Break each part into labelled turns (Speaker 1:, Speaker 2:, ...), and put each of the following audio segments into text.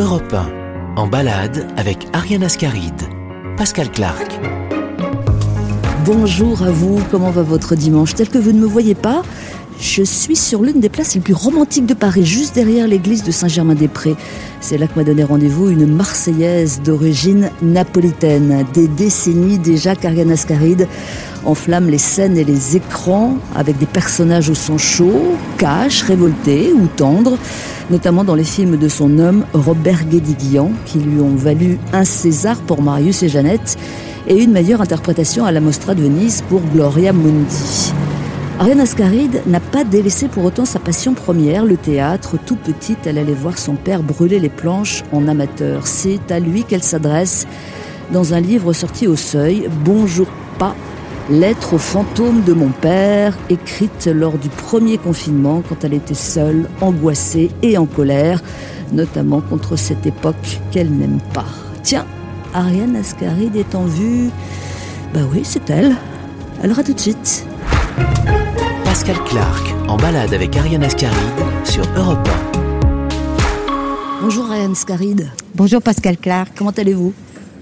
Speaker 1: Europe 1, en balade avec Ariane Ascaride, Pascal Clark.
Speaker 2: Bonjour à vous, comment va votre dimanche? Tel que vous ne me voyez pas, je suis sur l'une des places les plus romantiques de Paris, juste derrière l'église de Saint-Germain-des-Prés. C'est là que m'a donné rendez-vous une Marseillaise d'origine napolitaine. Des décennies déjà qu'Ariane Ascaride enflamme les scènes et les écrans avec des personnages au son chaud, cash, révoltés ou tendres, notamment dans les films de son homme Robert Guédiguian, qui lui ont valu un César pour Marius et Jeannette et une meilleure interprétation à la Mostra de Venise pour Gloria Mundi. Ariane Ascaride n'a pas délaissé pour autant sa passion première, le théâtre. Tout petite, elle allait voir son père brûler les planches en amateur. C'est à lui qu'elle s'adresse dans un livre sorti au seuil, Bonjour pas, lettre au fantôme de mon père, écrite lors du premier confinement quand elle était seule, angoissée et en colère, notamment contre cette époque qu'elle n'aime pas. Tiens, Ariane Ascaride est en vue. Bah oui, c'est elle. Alors à tout de suite.
Speaker 1: Pascal Clark, en balade avec Ariane Ascaride sur Europe
Speaker 2: Bonjour Ariane Ascaride.
Speaker 3: Bonjour Pascal Clark.
Speaker 2: Comment allez-vous?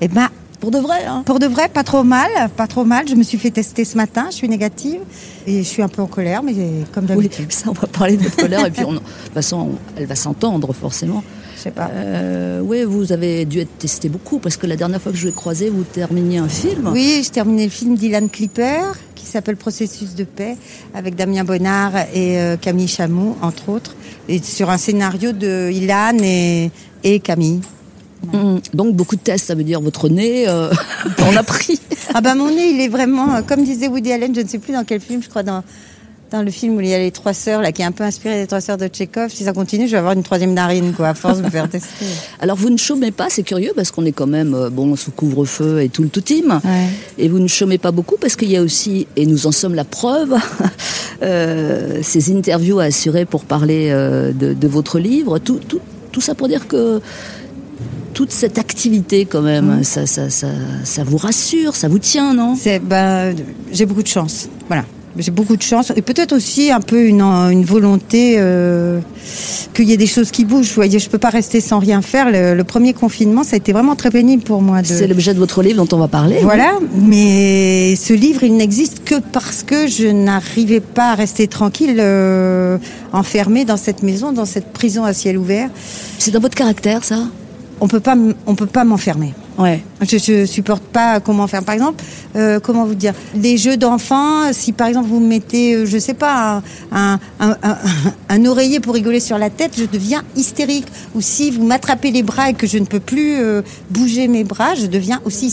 Speaker 3: Eh ben,
Speaker 2: Pour de vrai, hein?
Speaker 3: pour de vrai, pas trop mal, pas trop mal. Je me suis fait tester ce matin, je suis négative et je suis un peu en colère, mais comme
Speaker 2: Oui,
Speaker 3: d'habitude.
Speaker 2: ça, on va parler de votre colère et puis on- de toute façon, elle va s'entendre forcément.
Speaker 3: Je sais pas.
Speaker 2: Euh, oui, vous avez dû être testé beaucoup parce que la dernière fois que je vous ai croisé, vous terminiez un film.
Speaker 3: Oui, j'ai terminé le film d'Ilan Clipper qui s'appelle Processus de paix avec Damien Bonnard et euh, Camille Chamou, entre autres, et sur un scénario de Ilan et, et Camille.
Speaker 2: Hum, Donc beaucoup de tests, ça veut dire votre nez, euh, on a pris.
Speaker 3: Ah ben mon nez, il est vraiment, euh, comme disait Woody Allen, je ne sais plus dans quel film, je crois dans, dans le film où il y a les trois sœurs, là, qui est un peu inspiré des trois sœurs de Tchekhov. Si ça continue, je vais avoir une troisième narine, quoi, à force de me faire tester.
Speaker 2: Alors vous ne chômez pas, c'est curieux parce qu'on est quand même euh, bon sous couvre-feu et tout le tout team.
Speaker 3: Ouais.
Speaker 2: Et vous ne chômez pas beaucoup parce qu'il y a aussi, et nous en sommes la preuve, euh, ces interviews à assurer pour parler euh, de, de votre livre. Tout, tout, tout ça pour dire que toute cette activité quand même, ça, ça, ça, ça vous rassure, ça vous tient, non?
Speaker 3: C'est ben, j'ai beaucoup de chance. Voilà. J'ai beaucoup de chance et peut-être aussi un peu une, une volonté euh, qu'il y ait des choses qui bougent. Vous voyez, je peux pas rester sans rien faire. Le, le premier confinement, ça a été vraiment très pénible pour moi. De...
Speaker 2: C'est l'objet de votre livre dont on va parler.
Speaker 3: Voilà, mais ce livre, il n'existe que parce que je n'arrivais pas à rester tranquille, euh, enfermée dans cette maison, dans cette prison à ciel ouvert.
Speaker 2: C'est dans votre caractère, ça?
Speaker 3: On peut pas, on peut pas m'enfermer.
Speaker 2: Ouais.
Speaker 3: Je, je supporte pas comment faire. Par exemple, euh, comment vous dire, les jeux d'enfants. Si par exemple vous me mettez, euh, je sais pas, un oreiller pour rigoler sur la tête, je deviens hystérique. Ou si vous m'attrapez les bras et que je ne peux plus euh, bouger mes bras, je deviens aussi.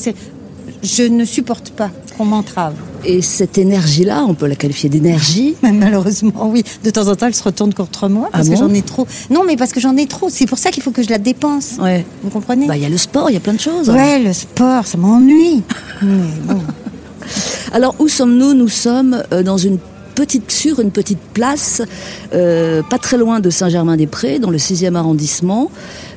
Speaker 3: Je ne supporte pas qu'on m'entrave.
Speaker 2: Et cette énergie-là, on peut la qualifier d'énergie.
Speaker 3: Malheureusement, oui. De temps en temps, elle se retourne contre moi parce
Speaker 2: Ah
Speaker 3: que
Speaker 2: bon
Speaker 3: j'en ai trop. Non, mais parce que j'en ai trop. C'est pour ça qu'il faut que je la dépense.
Speaker 2: Ouais.
Speaker 3: Vous comprenez
Speaker 2: Bah, il y a le sport, il y a plein de choses.
Speaker 3: Ouais, le sport, ça m'ennuie. Bon.
Speaker 2: Alors où sommes-nous? Nous sommes euh, dans une petite sur une petite place, euh, pas très loin de Saint-Germain-des-Prés, dans le 6e arrondissement.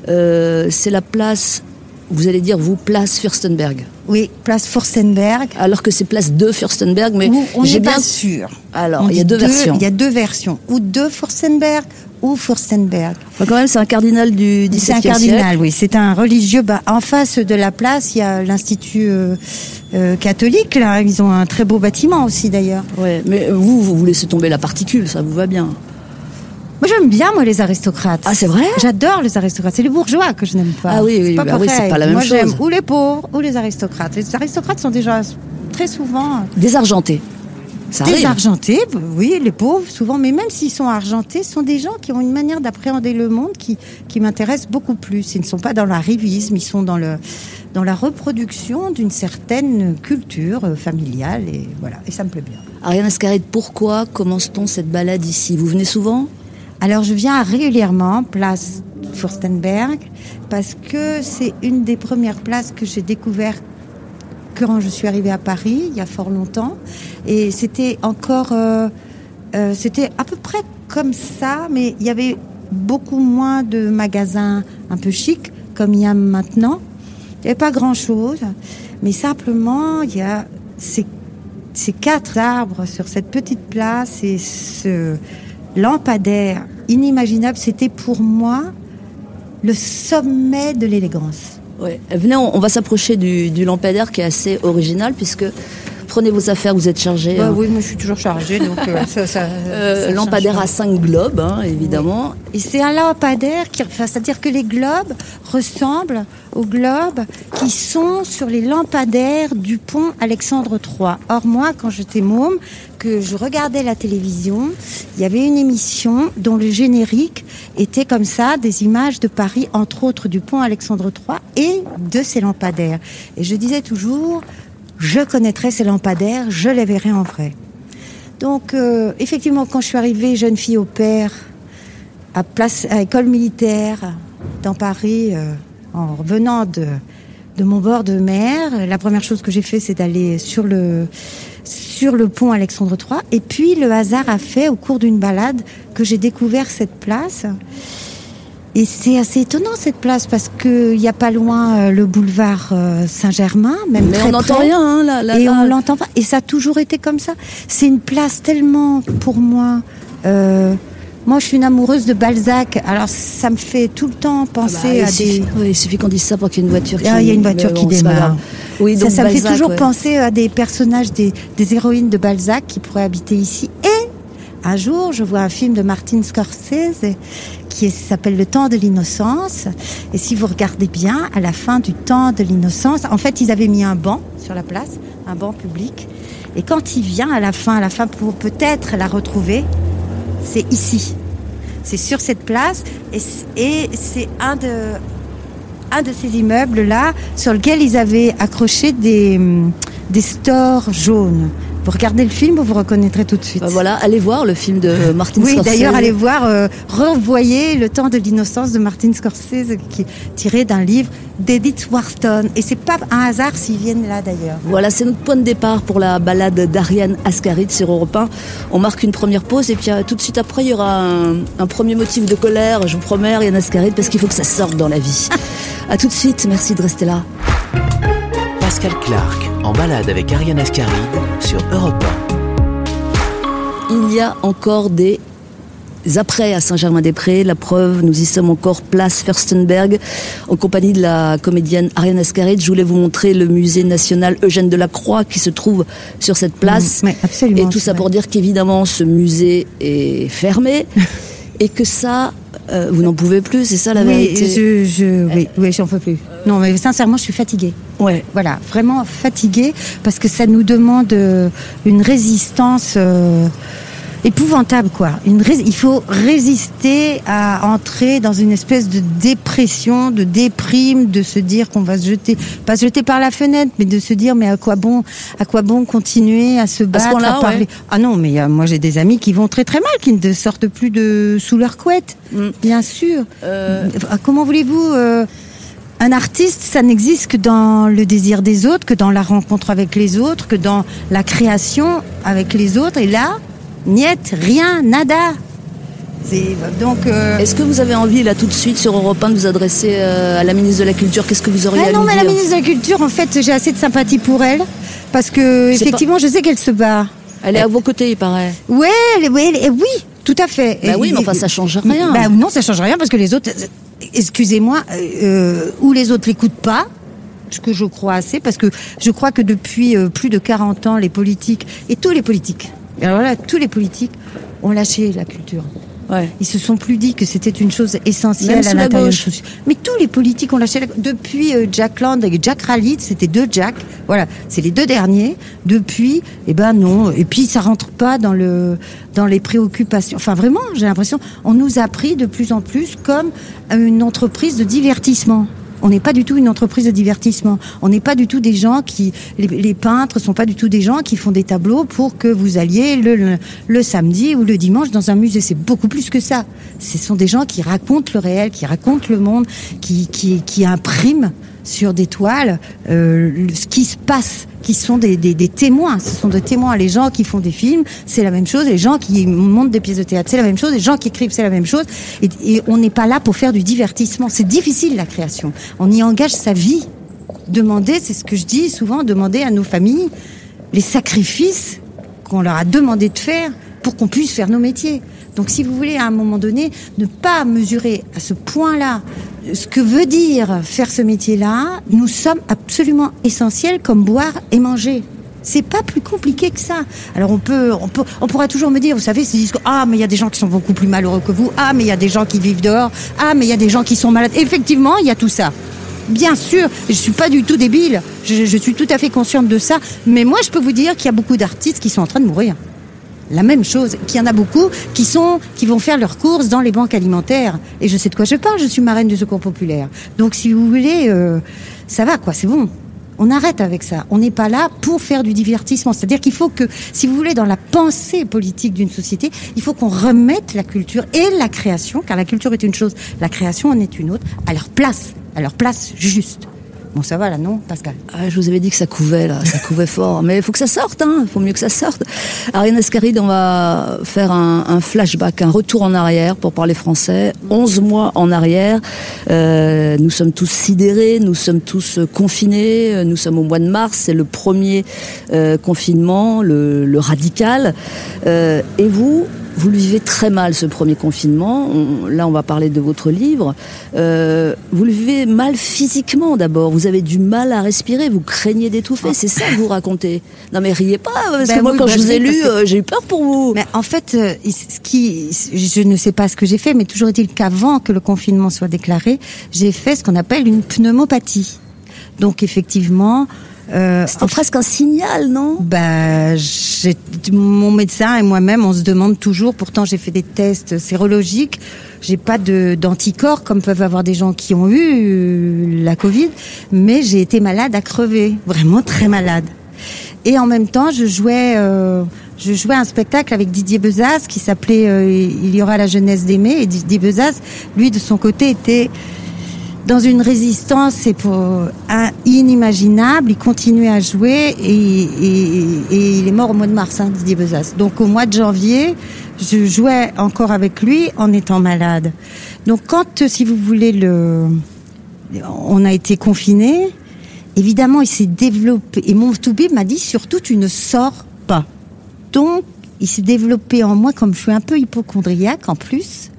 Speaker 2: Euh, c'est la place, vous allez dire vous, place Fürstenberg.
Speaker 3: Oui, place Furstenberg.
Speaker 2: Alors que c'est place de Fürstenberg, mais
Speaker 3: Où on
Speaker 2: j'ai
Speaker 3: n'est
Speaker 2: bien
Speaker 3: pas sûr.
Speaker 2: Alors, il y a deux versions.
Speaker 3: Il y a deux versions. Ou de Furstenberg ou Furstenberg.
Speaker 2: Enfin, quand même, c'est un cardinal du XVIIe
Speaker 3: C'est un
Speaker 2: siècle.
Speaker 3: cardinal, oui. C'est un religieux. Bah, en face de la place, il y a l'institut euh, euh, catholique. Là, ils ont un très beau bâtiment aussi, d'ailleurs.
Speaker 2: Ouais, mais vous, vous vous laissez tomber la particule, ça vous va bien.
Speaker 3: Moi, j'aime bien moi les aristocrates.
Speaker 2: Ah, c'est vrai?
Speaker 3: J'adore les aristocrates. C'est les bourgeois que je n'aime pas.
Speaker 2: Ah oui, oui,
Speaker 3: c'est pas
Speaker 2: bah oui, c'est pas la même
Speaker 3: moi, j'aime
Speaker 2: chose.
Speaker 3: ou les pauvres ou les aristocrates. Les aristocrates sont déjà très souvent
Speaker 2: Désargenté. Ça arrive.
Speaker 3: Désargentés, oui, les pauvres, souvent, mais même s'ils sont argentés, ce sont des gens qui ont une manière d'appréhender le monde qui, qui m'intéresse beaucoup plus. Ils ne sont pas dans l'arrivisme, ils sont dans, le, dans la reproduction d'une certaine culture euh, familiale, et voilà, et ça me plaît bien.
Speaker 2: Ariane Ascaride, pourquoi commence-t-on cette balade ici? Vous venez souvent?
Speaker 3: Alors, je viens régulièrement, place Furstenberg, parce que c'est une des premières places que j'ai découvertes quand je suis arrivée à Paris, il y a fort longtemps. Et c'était encore. euh, euh, c'était à peu près comme ça, mais il y avait beaucoup moins de magasins un peu chics, comme il y a maintenant. Il n'y avait pas grand-chose, mais simplement, il y a ces, ces quatre arbres sur cette petite place et ce lampadaire inimaginable. C'était pour moi le sommet de l'élégance.
Speaker 2: Venez, on, va s'approcher du lampadaire qui est assez original puisque prenez vos affaires, vous êtes chargé.
Speaker 3: Bah
Speaker 2: hein.
Speaker 3: oui, moi je suis toujours chargée, donc euh, ça, ça,
Speaker 2: Euh,
Speaker 3: ça
Speaker 2: lampadaire à 5 globes, hein, évidemment.
Speaker 3: Et c'est un lampadaire qui, enfin, c'est-à-dire que les globes ressemblent aux globes qui sont sur les lampadaires du pont Alexandre III. Or moi, quand j'étais môme, que je regardais la télévision, il y avait une émission dont le générique était comme ça, des images de Paris, entre autres du pont Alexandre III et de ces lampadaires. Et je disais toujours, je connaîtrai ces lampadaires, je les verrai en vrai. Donc, euh, effectivement, quand je suis arrivée jeune fille au père, à, place, à école militaire, dans Paris, euh, en revenant de, de mon bord de mer, la première chose que j'ai fait, c'est d'aller sur le, sur le pont Alexandre III. Et puis, le hasard a fait, au cours d'une balade, que j'ai découvert cette place. Et c'est assez étonnant cette place parce qu'il n'y a pas loin euh, le boulevard euh, Saint-Germain, même
Speaker 2: Mais
Speaker 3: très
Speaker 2: on n'entend rien, hein, là, là,
Speaker 3: Et
Speaker 2: là.
Speaker 3: on l'entend pas. Et ça a toujours été comme ça. C'est une place tellement, pour moi. euh, moi, je suis une amoureuse de Balzac. Alors, ça me fait tout le temps
Speaker 2: Ah bah,
Speaker 3: penser à
Speaker 2: suffit,
Speaker 3: des.
Speaker 2: il suffit qu'on dise ça pour qu'il y ait une voiture qui
Speaker 3: Ah, il y a une voiture qui
Speaker 2: bon, pas
Speaker 3: démarre.
Speaker 2: Oui,
Speaker 3: ça,
Speaker 2: donc
Speaker 3: ça me fait toujours
Speaker 2: ouais.
Speaker 3: penser à des personnages, des, des héroïnes de Balzac qui pourraient habiter ici. Et un jour, je vois un film de Martin Scorsese qui s'appelle Le temps de l'innocence. Et si vous regardez bien, à la fin du temps de l'innocence, en fait, ils avaient mis un banc sur la place, un banc public. Et quand il vient à la fin, à la fin pour peut-être la retrouver, c'est ici. C'est sur cette place et c'est un de, un de ces immeubles-là sur lequel ils avaient accroché des, des stores jaunes. Vous regardez le film, vous vous reconnaîtrez tout de suite.
Speaker 2: Bah voilà, allez voir le film de Martin
Speaker 3: Oui,
Speaker 2: Scorsese.
Speaker 3: d'ailleurs, allez voir, euh, revoyez Le temps de l'innocence de Martin Scorsese, qui est tiré d'un livre d'Edith Wharton. Et c'est pas un hasard s'ils viennent là, d'ailleurs.
Speaker 2: Voilà, c'est notre point de départ pour la balade d'Ariane Ascaride sur Europe 1. On marque une première pause et puis euh, tout de suite après, il y aura un, un premier motif de colère, je vous promets, Ariane Ascaride, parce qu'il faut que ça sorte dans la vie. à tout de suite, merci de rester là.
Speaker 1: Pascal Clark en balade avec Ariane Ascaride sur Europe
Speaker 2: Il y a encore des après à Saint-Germain-des-Prés. La preuve, nous y sommes encore place Furstenberg en compagnie de la comédienne Ariane Ascaride. Je voulais vous montrer le musée national Eugène Delacroix qui se trouve sur cette place.
Speaker 3: Mm, oui, absolument,
Speaker 2: Et tout ça
Speaker 3: vrai.
Speaker 2: pour dire qu'évidemment ce musée est fermé et que ça, euh, vous n'en pouvez plus, c'est ça la
Speaker 3: oui,
Speaker 2: vérité
Speaker 3: je, je, oui, oui, j'en peux plus. Non, mais sincèrement, je suis fatiguée.
Speaker 2: Ouais.
Speaker 3: Voilà, vraiment fatiguée parce que ça nous demande euh, une résistance euh, épouvantable, quoi. Une il faut résister à entrer dans une espèce de dépression, de déprime, de se dire qu'on va se jeter, pas se jeter par la fenêtre, mais de se dire mais à quoi bon, à quoi bon continuer à se battre,
Speaker 2: point-là,
Speaker 3: à parler?
Speaker 2: ouais.
Speaker 3: Ah non, mais euh, moi j'ai des amis qui vont très très mal, qui ne sortent plus de sous leur couette,
Speaker 2: Mm.
Speaker 3: bien sûr.
Speaker 2: Euh,
Speaker 3: Ah, Comment voulez-vous euh, un artiste, ça n'existe que dans le désir des autres, que dans la rencontre avec les autres, que dans la création avec les autres. Et là, niet, rien, nada. Donc. euh,
Speaker 2: Est-ce que vous avez envie là tout de suite sur Europe 1 de vous adresser euh, à la ministre de la Culture? Qu'est-ce que vous auriez
Speaker 3: Ah
Speaker 2: à
Speaker 3: non,
Speaker 2: lui
Speaker 3: mais la ministre de la Culture, en fait, j'ai assez de sympathie pour elle. Parce que, effectivement, je sais qu'elle se bat.
Speaker 2: Elle est à vos côtés, il paraît.
Speaker 3: Ouais, elle- ouais, elle- oui, tout à fait.
Speaker 2: Bah
Speaker 3: Et-
Speaker 2: oui, mais enfin, ça change rien.
Speaker 3: Bah non, ça change rien parce que les autres, excusez-moi, euh, ou les autres l'écoutent pas, ce que je crois assez, parce que je crois que depuis plus de 40 ans, les politiques, et tous les politiques, alors là, tous les politiques ont lâché la culture.
Speaker 2: Ouais.
Speaker 3: Ils se sont plus dit que c'était une chose essentielle à l'intérieur. Mais tous les politiques ont lâché la... depuis euh, Jack Land et Jack Rallit, c'était deux Jack. Voilà, c'est les deux derniers. Depuis, eh ben non. Et puis ça rentre pas dans le dans les préoccupations. Enfin vraiment, j'ai l'impression, on nous a pris de plus en plus comme une entreprise de divertissement. On n'est pas du tout une entreprise de divertissement. On n'est pas du tout des gens qui, les, les peintres sont pas du tout des gens qui font des tableaux pour que vous alliez le, le, le samedi ou le dimanche dans un musée. C'est beaucoup plus que ça. Ce sont des gens qui racontent le réel, qui racontent le monde, qui, qui, qui impriment sur des toiles euh, ce qui se passe, qui sont des, témoins. Ce sont des témoins. Les gens qui font des films, c'est la même chose. Les gens qui montent des pièces de théâtre, c'est la même chose. Les gens qui écrivent, c'est la même chose. Et on n'est pas là pour faire du divertissement. C'est difficile la création. On y engage sa vie. Demander, c'est ce que je dis souvent, demander à nos familles les sacrifices qu'on leur a demandé de faire pour qu'on puisse faire nos métiers. Donc si vous voulez à un moment donné ne pas mesurer à ce point-là ce que veut dire faire ce métier-là, nous sommes absolument essentiels comme boire et manger. C'est pas plus compliqué que ça. Alors on peut, on peut, on pourra toujours me dire, vous savez, c'est ah mais il y a des gens qui sont beaucoup plus malheureux que vous, ah mais il y a des gens qui vivent dehors, ah mais il y a des gens qui sont malades. Effectivement, il y a tout ça. Bien sûr, je suis pas du tout débile. Je suis tout à fait consciente de ça. Mais moi, je peux vous dire qu'il y a beaucoup d'artistes qui sont en train de mourir la même chose, qu'il y en a beaucoup qui sont, qui vont faire leurs courses dans les banques alimentaires. Et je sais de quoi je parle, je suis marraine du secours populaire. Donc si vous voulez, euh, ça va quoi, c'est bon. On arrête avec ça. On n'est pas là pour faire du divertissement. C'est-à-dire qu'il faut que, si vous voulez, dans la pensée politique d'une société, il faut qu'on remette la culture et la création, car la culture est une chose, la création en est une autre, à leur place, à leur place juste. Bon, ça va là, non, Pascal?
Speaker 2: Ah, Je vous avais dit que ça couvait, là, ça couvait fort. Mais il faut que ça sorte, hein, il faut mieux que ça sorte. Ariane Ascaride, on va faire un, flashback, un retour en arrière pour parler français. 11 mois en arrière, euh, nous sommes tous sidérés, nous sommes tous confinés, nous sommes au mois de mars, c'est le premier euh, confinement, le, le radical. Euh, et vous, vous le vivez très mal ce premier confinement. là, on va parler de votre livre. Euh, vous le vivez mal physiquement d'abord. Vous avez du mal à respirer. Vous craignez d'étouffer. C'est ça que vous racontez. Non, mais riez pas parce ben que moi, quand ben je vous ai lu, euh, j'ai eu peur pour vous.
Speaker 3: Mais en fait, euh, ce qui, je ne sais pas ce que j'ai fait, mais toujours est-il qu'avant que le confinement soit déclaré, j'ai fait ce qu'on appelle une pneumopathie. Donc effectivement,
Speaker 2: euh, C'était presque un signal, non?
Speaker 3: Bah, mon médecin et moi-même, on se demande toujours. Pourtant, j'ai fait des tests sérologiques. J'ai pas d'anticorps comme peuvent avoir des gens qui ont eu euh, la Covid, mais j'ai été malade à crever, vraiment très malade. Et en même temps, je jouais, euh, je jouais un spectacle avec Didier Bezas qui s'appelait euh, Il y aura la jeunesse d'aimer. Et Didier Bezas, lui, de son côté, était dans une résistance inimaginable. Il continuait à jouer et, il est mort au mois de mars, hein, Didier Bezas. Donc au mois de janvier, je jouais encore avec lui en étant malade. Donc quand, si vous voulez, le, on a été confinés, évidemment, il s'est développé. Et mon toubib m'a dit surtout, tu ne sors pas. Donc, il s'est développé en moi, comme je suis un peu hypochondriaque en plus.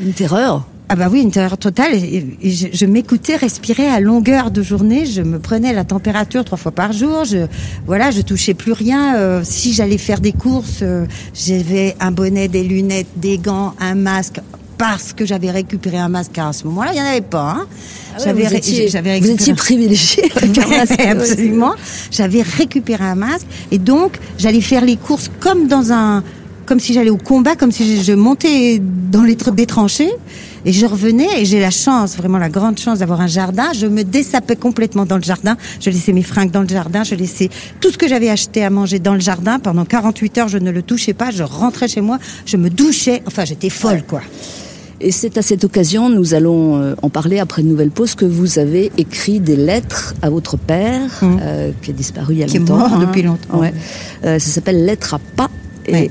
Speaker 2: Une terreur
Speaker 3: ah bah oui, une terreur totale. Et, je, m'écoutais respirer à longueur de journée. Je me prenais la température trois fois par jour. Je voilà, je touchais plus rien. Euh, si j'allais faire des courses, euh, j'avais un bonnet, des lunettes, des gants, un masque parce que j'avais récupéré un masque. Car à ce moment-là, il n'y en avait pas. Hein.
Speaker 2: Ah j'avais, vous étiez, j'avais vous étiez privilégié
Speaker 3: Absolument. J'avais récupéré un masque et donc j'allais faire les courses comme dans un, comme si j'allais au combat, comme si je, montais dans les des tranchées et je revenais et j'ai la chance, vraiment la grande chance d'avoir un jardin. Je me dessapais complètement dans le jardin. Je laissais mes fringues dans le jardin. Je laissais tout ce que j'avais acheté à manger dans le jardin. Pendant 48 heures, je ne le touchais pas. Je rentrais chez moi. Je me douchais. Enfin, j'étais folle, quoi.
Speaker 2: Et c'est à cette occasion, nous allons euh, en parler après une nouvelle pause, que vous avez écrit des lettres à votre père, mmh. euh, qui est disparu il y a longtemps.
Speaker 3: Qui est mort depuis longtemps.
Speaker 2: Ouais. Euh, ça s'appelle Lettre à pas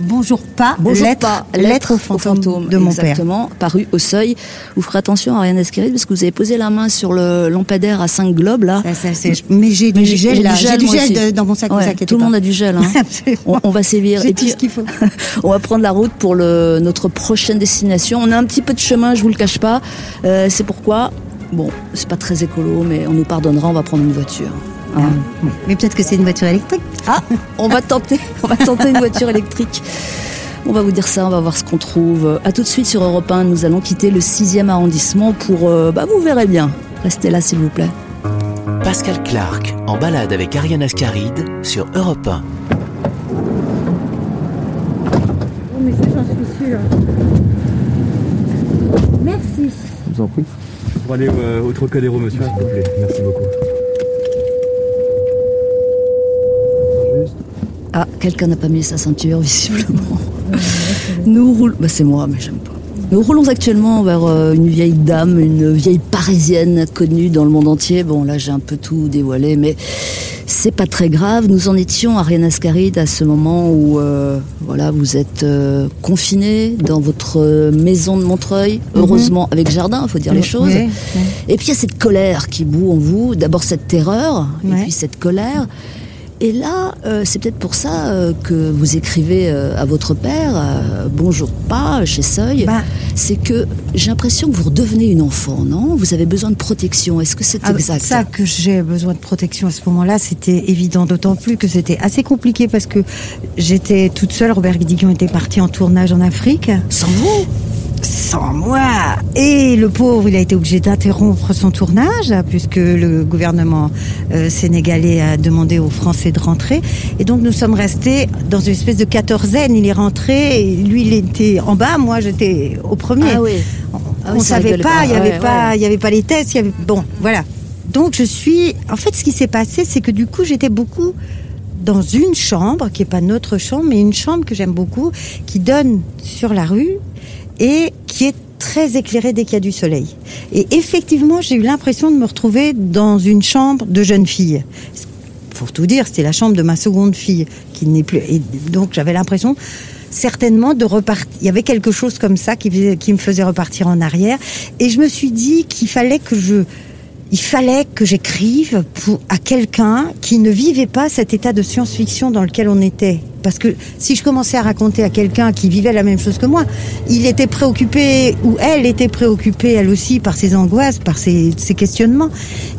Speaker 3: bonjour pas, bonjour lettre, pas, lettre, au fantôme, de mon
Speaker 2: exactement,
Speaker 3: père.
Speaker 2: paru au seuil. Vous ferez attention à Ariane Esqueride parce que vous avez posé la main sur le lampadaire à 5 globes là.
Speaker 3: mais j'ai du, gel, j'ai du gel dans mon sac.
Speaker 2: tout le monde a du gel. Hein. on, va sévir.
Speaker 3: Et tout ce qu'il faut.
Speaker 2: on va prendre la route pour le, notre prochaine destination. On a un petit peu de chemin, je vous le cache pas. Euh, c'est pourquoi, bon, c'est pas très écolo, mais on nous pardonnera. On va prendre une voiture.
Speaker 3: Mais peut-être que c'est une voiture électrique.
Speaker 2: Ah, on va tenter, on va tenter une voiture électrique. On va vous dire ça, on va voir ce qu'on trouve. A tout de suite sur Europe 1, nous allons quitter le 6e arrondissement pour... Euh, bah vous verrez bien. Restez là s'il vous plaît.
Speaker 1: Pascal Clark, en balade avec Ariane Ascaride sur Europe 1.
Speaker 3: Oh mais ça j'en suis sûre. Merci.
Speaker 4: Je vous en prie. Pour aller euh, au Trocadéro, monsieur, s'il vous plaît. Merci beaucoup.
Speaker 2: Ah, quelqu'un n'a pas mis sa ceinture, visiblement. Nous roulons. Bah, c'est moi, mais j'aime pas. Nous roulons actuellement vers euh, une vieille dame, une vieille parisienne connue dans le monde entier. Bon, là, j'ai un peu tout dévoilé, mais c'est pas très grave. Nous en étions, Ariane Ascaride, à ce moment où, euh, voilà, vous êtes euh, confiné dans votre maison de Montreuil, mhm. heureusement avec jardin, il faut dire les choses. Et puis il y a cette colère qui bout en vous. D'abord cette terreur, et puis cette colère. Et là, euh, c'est peut-être pour ça euh, que vous écrivez euh, à votre père, bonjour pas, chez Seuil.
Speaker 3: Bah.
Speaker 2: c'est que j'ai l'impression que vous redevenez une enfant, non? Vous avez besoin de protection. Est-ce que c'est
Speaker 3: Ah,
Speaker 2: exact?
Speaker 3: Ça que j'ai besoin de protection à ce moment-là, c'était évident, d'autant plus que c'était assez compliqué parce que j'étais toute seule. Robert Guédiguian était parti en tournage en Afrique.
Speaker 2: Sans vous?
Speaker 3: Sans moi Et le pauvre, il a été obligé d'interrompre son tournage puisque le gouvernement euh, sénégalais a demandé aux Français de rentrer. Et donc nous sommes restés dans une espèce de quatorzaine. Il est rentré, et lui il était en bas, moi j'étais au premier.
Speaker 2: Ah oui.
Speaker 3: On,
Speaker 2: Ah ça
Speaker 3: savait pas, il y avait
Speaker 2: Ouais,
Speaker 3: pas, il avait pas les tests, il y avait bon, voilà. Donc je suis, en fait, ce qui s'est passé, c'est que du coup, j'étais beaucoup dans une chambre qui est pas notre chambre, mais une chambre que j'aime beaucoup, qui donne sur la rue et qui est très éclairée dès qu'il y a du soleil. Et effectivement, j'ai eu l'impression de me retrouver dans une chambre de jeune fille. Pour tout dire, c'était la chambre de ma seconde fille qui n'est plus. Et donc j'avais l'impression certainement de repartir. Il y avait quelque chose comme ça qui me faisait repartir en arrière. Et je me suis dit qu'il fallait que je, il fallait que j'écrive pour, à quelqu'un qui ne vivait pas cet état de science-fiction dans lequel on était. Parce que si je commençais à raconter à quelqu'un qui vivait la même chose que moi, il était préoccupé, ou elle était préoccupée, elle aussi, par ses angoisses, par ses, ses questionnements.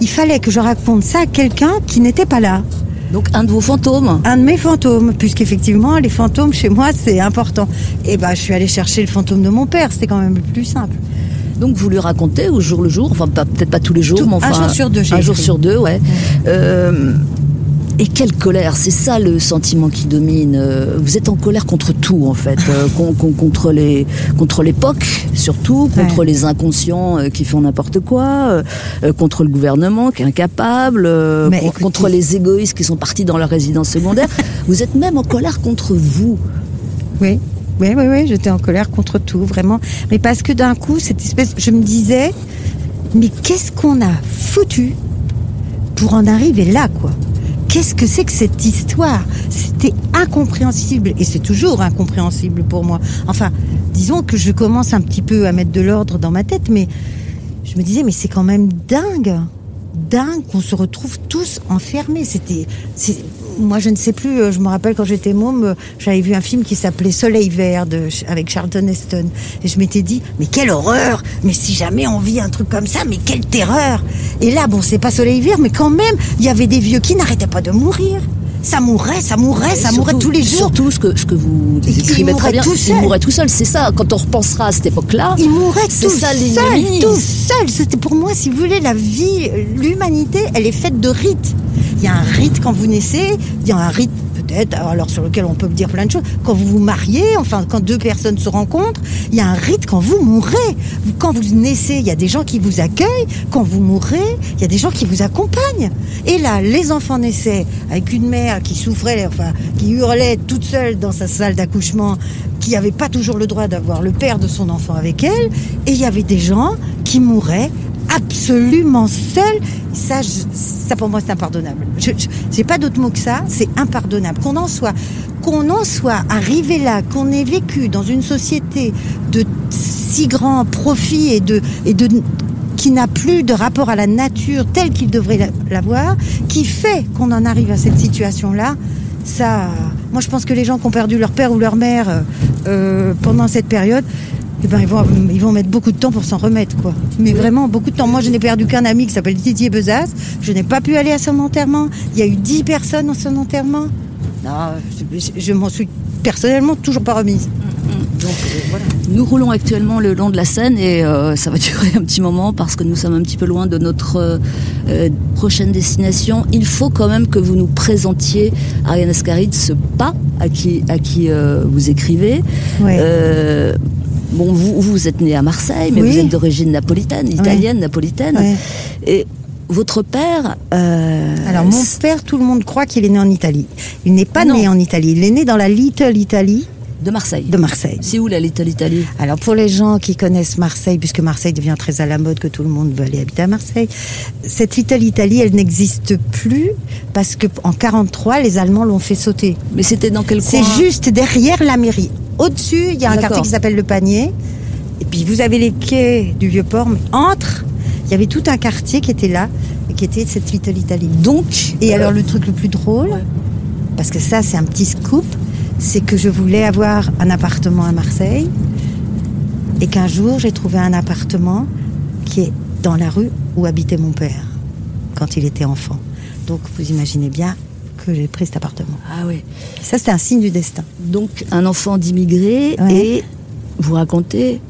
Speaker 3: Il fallait que je raconte ça à quelqu'un qui n'était pas là
Speaker 2: Donc un de vos fantômes
Speaker 3: un de mes fantômes, puisqu'effectivement, les fantômes chez moi, c'est important. Et ben, je suis allée chercher le fantôme de mon père, c'était quand même le plus simple.
Speaker 2: Donc vous lui racontez au jour le jour, enfin peut-être pas tous les jours,
Speaker 3: Tout-
Speaker 2: mais enfin
Speaker 3: un jour sur deux, j'ai
Speaker 2: Un jour sur deux, ouais. Euh, et quelle colère, c'est ça le sentiment qui domine. Euh, Vous êtes en colère contre tout en fait, Euh, con- con- contre les contre l'époque surtout, contre
Speaker 3: Ouais.
Speaker 2: les inconscients qui font n'importe quoi, contre le gouvernement qui est incapable,
Speaker 3: Mais
Speaker 2: con-
Speaker 3: écoutez-
Speaker 2: contre les égoïstes qui sont partis dans leur résidence secondaire. Vous êtes même en colère contre vous.
Speaker 3: Oui, oui, oui, oui, j'étais en colère contre tout, vraiment. Mais parce que d'un coup, cette espèce, je me disais, mais qu'est-ce qu'on a foutu pour en arriver là, quoi? Qu'est-ce que c'est que cette histoire? C'était incompréhensible, et c'est toujours incompréhensible pour moi. Enfin, disons que je commence un petit peu à mettre de l'ordre dans ma tête, mais je me disais, mais c'est quand même dingue dingue qu'on se retrouve tous enfermés. C'était, moi je ne sais plus. euh, Je me rappelle quand j'étais môme, euh, j'avais vu un film qui s'appelait Soleil vert avec Charlton Heston, et je m'étais dit, mais quelle horreur Mais si jamais on vit un truc comme ça, mais quelle terreur Et là, bon, c'est pas Soleil vert, mais quand même, il y avait des vieux qui n'arrêtaient pas de mourir. Ça mourait, ça mourait, ça mourait tous les jours.
Speaker 2: Surtout ce que, ce que vous
Speaker 3: Et qu'il
Speaker 2: écrivez très
Speaker 3: mourait
Speaker 2: bien,
Speaker 3: tout
Speaker 2: il
Speaker 3: seul.
Speaker 2: mourrait tout seul. C'est ça, quand on repensera à cette époque-là,
Speaker 3: Il mourait tout
Speaker 2: ça
Speaker 3: seul, tout seul. C'était pour moi, si vous voulez, la vie, l'humanité, elle est faite de rites. Il y a un rite quand vous naissez, il y a un rite peut-être, alors sur lequel on peut dire plein de choses. Quand vous vous mariez, enfin quand deux personnes se rencontrent, il y a un rite quand vous mourrez. Quand vous naissez, il y a des gens qui vous accueillent. Quand vous mourrez, il y a des gens qui vous accompagnent. Et là, les enfants naissaient avec une mère qui souffrait, enfin qui hurlait toute seule dans sa salle d'accouchement, qui n'avait pas toujours le droit d'avoir le père de son enfant avec elle. Et il y avait des gens qui mouraient absolument seuls. Ça, ça pour moi, c'est impardonnable. Je n'ai pas d'autre mot que ça. C'est impardonnable. Qu'on en soit, qu'on en soit arrivé là, qu'on ait vécu dans une société de si grands profits et de et de qui n'a plus de rapport à la nature telle qu'il devrait la- l'avoir, qui fait qu'on en arrive à cette situation-là, ça, moi je pense que les gens qui ont perdu leur père ou leur mère euh, euh, pendant cette période, eh ben, ils, vont, ils vont mettre beaucoup de temps pour s'en remettre. quoi. Mais vraiment beaucoup de temps. Moi je n'ai perdu qu'un ami qui s'appelle Didier Bezas, je n'ai pas pu aller à son enterrement. Il y a eu dix personnes à son enterrement. Non, je, je m'en suis personnellement toujours pas remise. Donc euh, voilà.
Speaker 2: Nous roulons actuellement le long de la Seine et euh, ça va durer un petit moment parce que nous sommes un petit peu loin de notre euh, prochaine destination. Il faut quand même que vous nous présentiez, Ariane Ascaride, ce pas à qui, à qui euh, vous écrivez. Bon, vous, vous êtes né à Marseille, mais
Speaker 3: Oui.
Speaker 2: vous êtes d'origine napolitaine, italienne, napolitaine. Et votre père... euh,
Speaker 3: Alors mon père, tout le monde croit qu'il est né en Italie. Il n'est pas
Speaker 2: Non.
Speaker 3: né en Italie. Il est né dans la Little Italy
Speaker 2: de Marseille.
Speaker 3: de Marseille.
Speaker 2: C'est où la Little Italy?
Speaker 3: Alors pour les gens qui connaissent Marseille, puisque Marseille devient très à la mode, que tout le monde veut aller habiter à Marseille, cette Little Italy, elle n'existe plus parce que en 43, les Allemands l'ont fait sauter.
Speaker 2: Mais c'était dans quel coin?
Speaker 3: C'est juste derrière la mairie. Au-dessus, il y a un quartier qui s'appelle le Panier. Et puis vous avez les quais du Vieux-Port, mais entre, il y avait tout un quartier qui était là et qui était cette Little Italy.
Speaker 2: Donc,
Speaker 3: Et alors le truc le plus drôle, parce que ça c'est un petit scoop, c'est que je voulais avoir un appartement à Marseille et qu'un jour j'ai trouvé un appartement qui est dans la rue où habitait mon père quand il était enfant. Donc vous imaginez bien que j'ai pris cet appartement.
Speaker 2: Ah oui.
Speaker 3: Ça c'était un signe du destin.
Speaker 2: Donc un enfant d'immigré
Speaker 3: Ouais.
Speaker 2: et vous racontez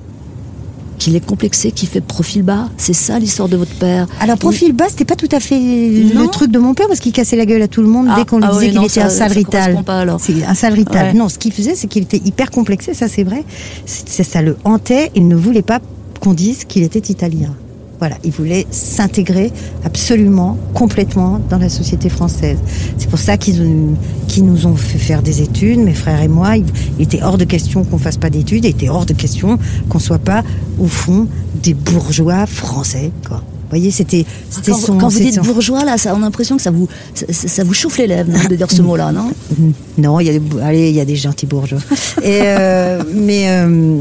Speaker 2: qu'il est complexé, qu'il fait profil bas. C'est ça l'histoire de votre père.
Speaker 3: Alors profil bas, c'était pas tout à fait
Speaker 2: Non.
Speaker 3: le truc de mon père parce qu'il cassait la gueule à tout le monde
Speaker 2: Ah,
Speaker 3: dès qu'on lui
Speaker 2: ah
Speaker 3: disait qu'il était un sale rital.
Speaker 2: correspond pas, alors.
Speaker 3: C'est un sale rital.
Speaker 2: Ouais.
Speaker 3: Non, ce qu'il faisait, c'est qu'il était hyper complexé, ça c'est vrai. Ça le hantait. Il ne voulait pas qu'on dise qu'il était italien. Voilà, il voulait s'intégrer absolument, complètement dans la société française. C'est pour ça qu'ils nous ont fait faire des études, mes frères et moi. Il, était hors de question qu'on fasse pas d'études, il était hors de question qu'on soit pas, au fond, des bourgeois français. Quoi. Vous voyez, c'était c'était
Speaker 2: Quand,
Speaker 3: son.
Speaker 2: quand vous dites
Speaker 3: son-
Speaker 2: bourgeois, là, ça, on a l'impression que ça vous, ça, ça vous chauffe les lèvres non, de dire ce mot-là, non?
Speaker 3: Non, il y a des, allez, il y a des gentils bourgeois. Et euh, mais euh,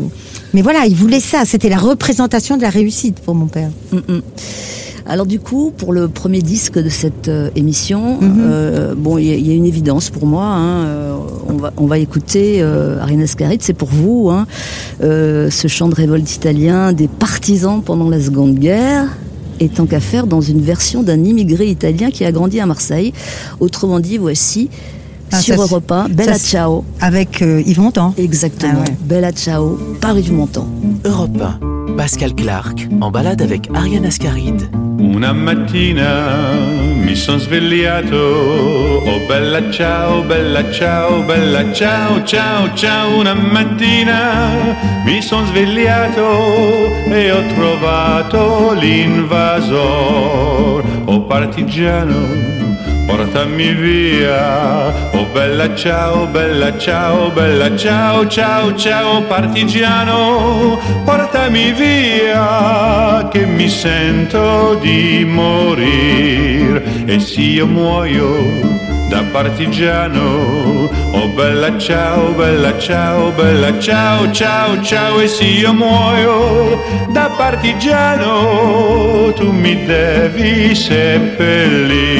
Speaker 3: mais voilà, il voulait ça. C'était la représentation de la réussite pour mon père.
Speaker 2: Mm, mm. Alors du coup, pour le premier disque de cette euh, émission,
Speaker 3: Mhm.
Speaker 2: euh, bon, il y, a- il y a une évidence pour moi. hein, euh, on va on va écouter Ariane Ascaride, c'est pour vous, hein, ce chant de révolte italien des partisans pendant la Seconde Guerre. Et tant qu'à faire dans une version d'un immigré italien qui a grandi à Marseille. Autrement dit, voici
Speaker 3: Ah,
Speaker 2: sur Europe 1, Bella
Speaker 3: ça,
Speaker 2: Ciao.
Speaker 3: Avec euh, Yves Montand.
Speaker 2: Exactement,
Speaker 3: Ah ouais.
Speaker 2: Bella Ciao, par Yves Montand.
Speaker 1: Europe 1. Pascal Clark en balade avec Ariane Ascaride.
Speaker 5: Una mattina mi son svegliato, oh bella ciao, bella ciao, bella ciao, ciao, ciao. Una mattina mi son svegliato e ho trovato l'invasor, oh partigiano. Portami via, oh bella ciao, bella ciao, bella ciao, ciao, ciao partigiano, portami via, che mi sento di morire e se io muoio partigiano, oh bella ciao, bella ciao, bella ciao, ciao, ciao e se io muoio da partigiano, tu mi devi seppellir,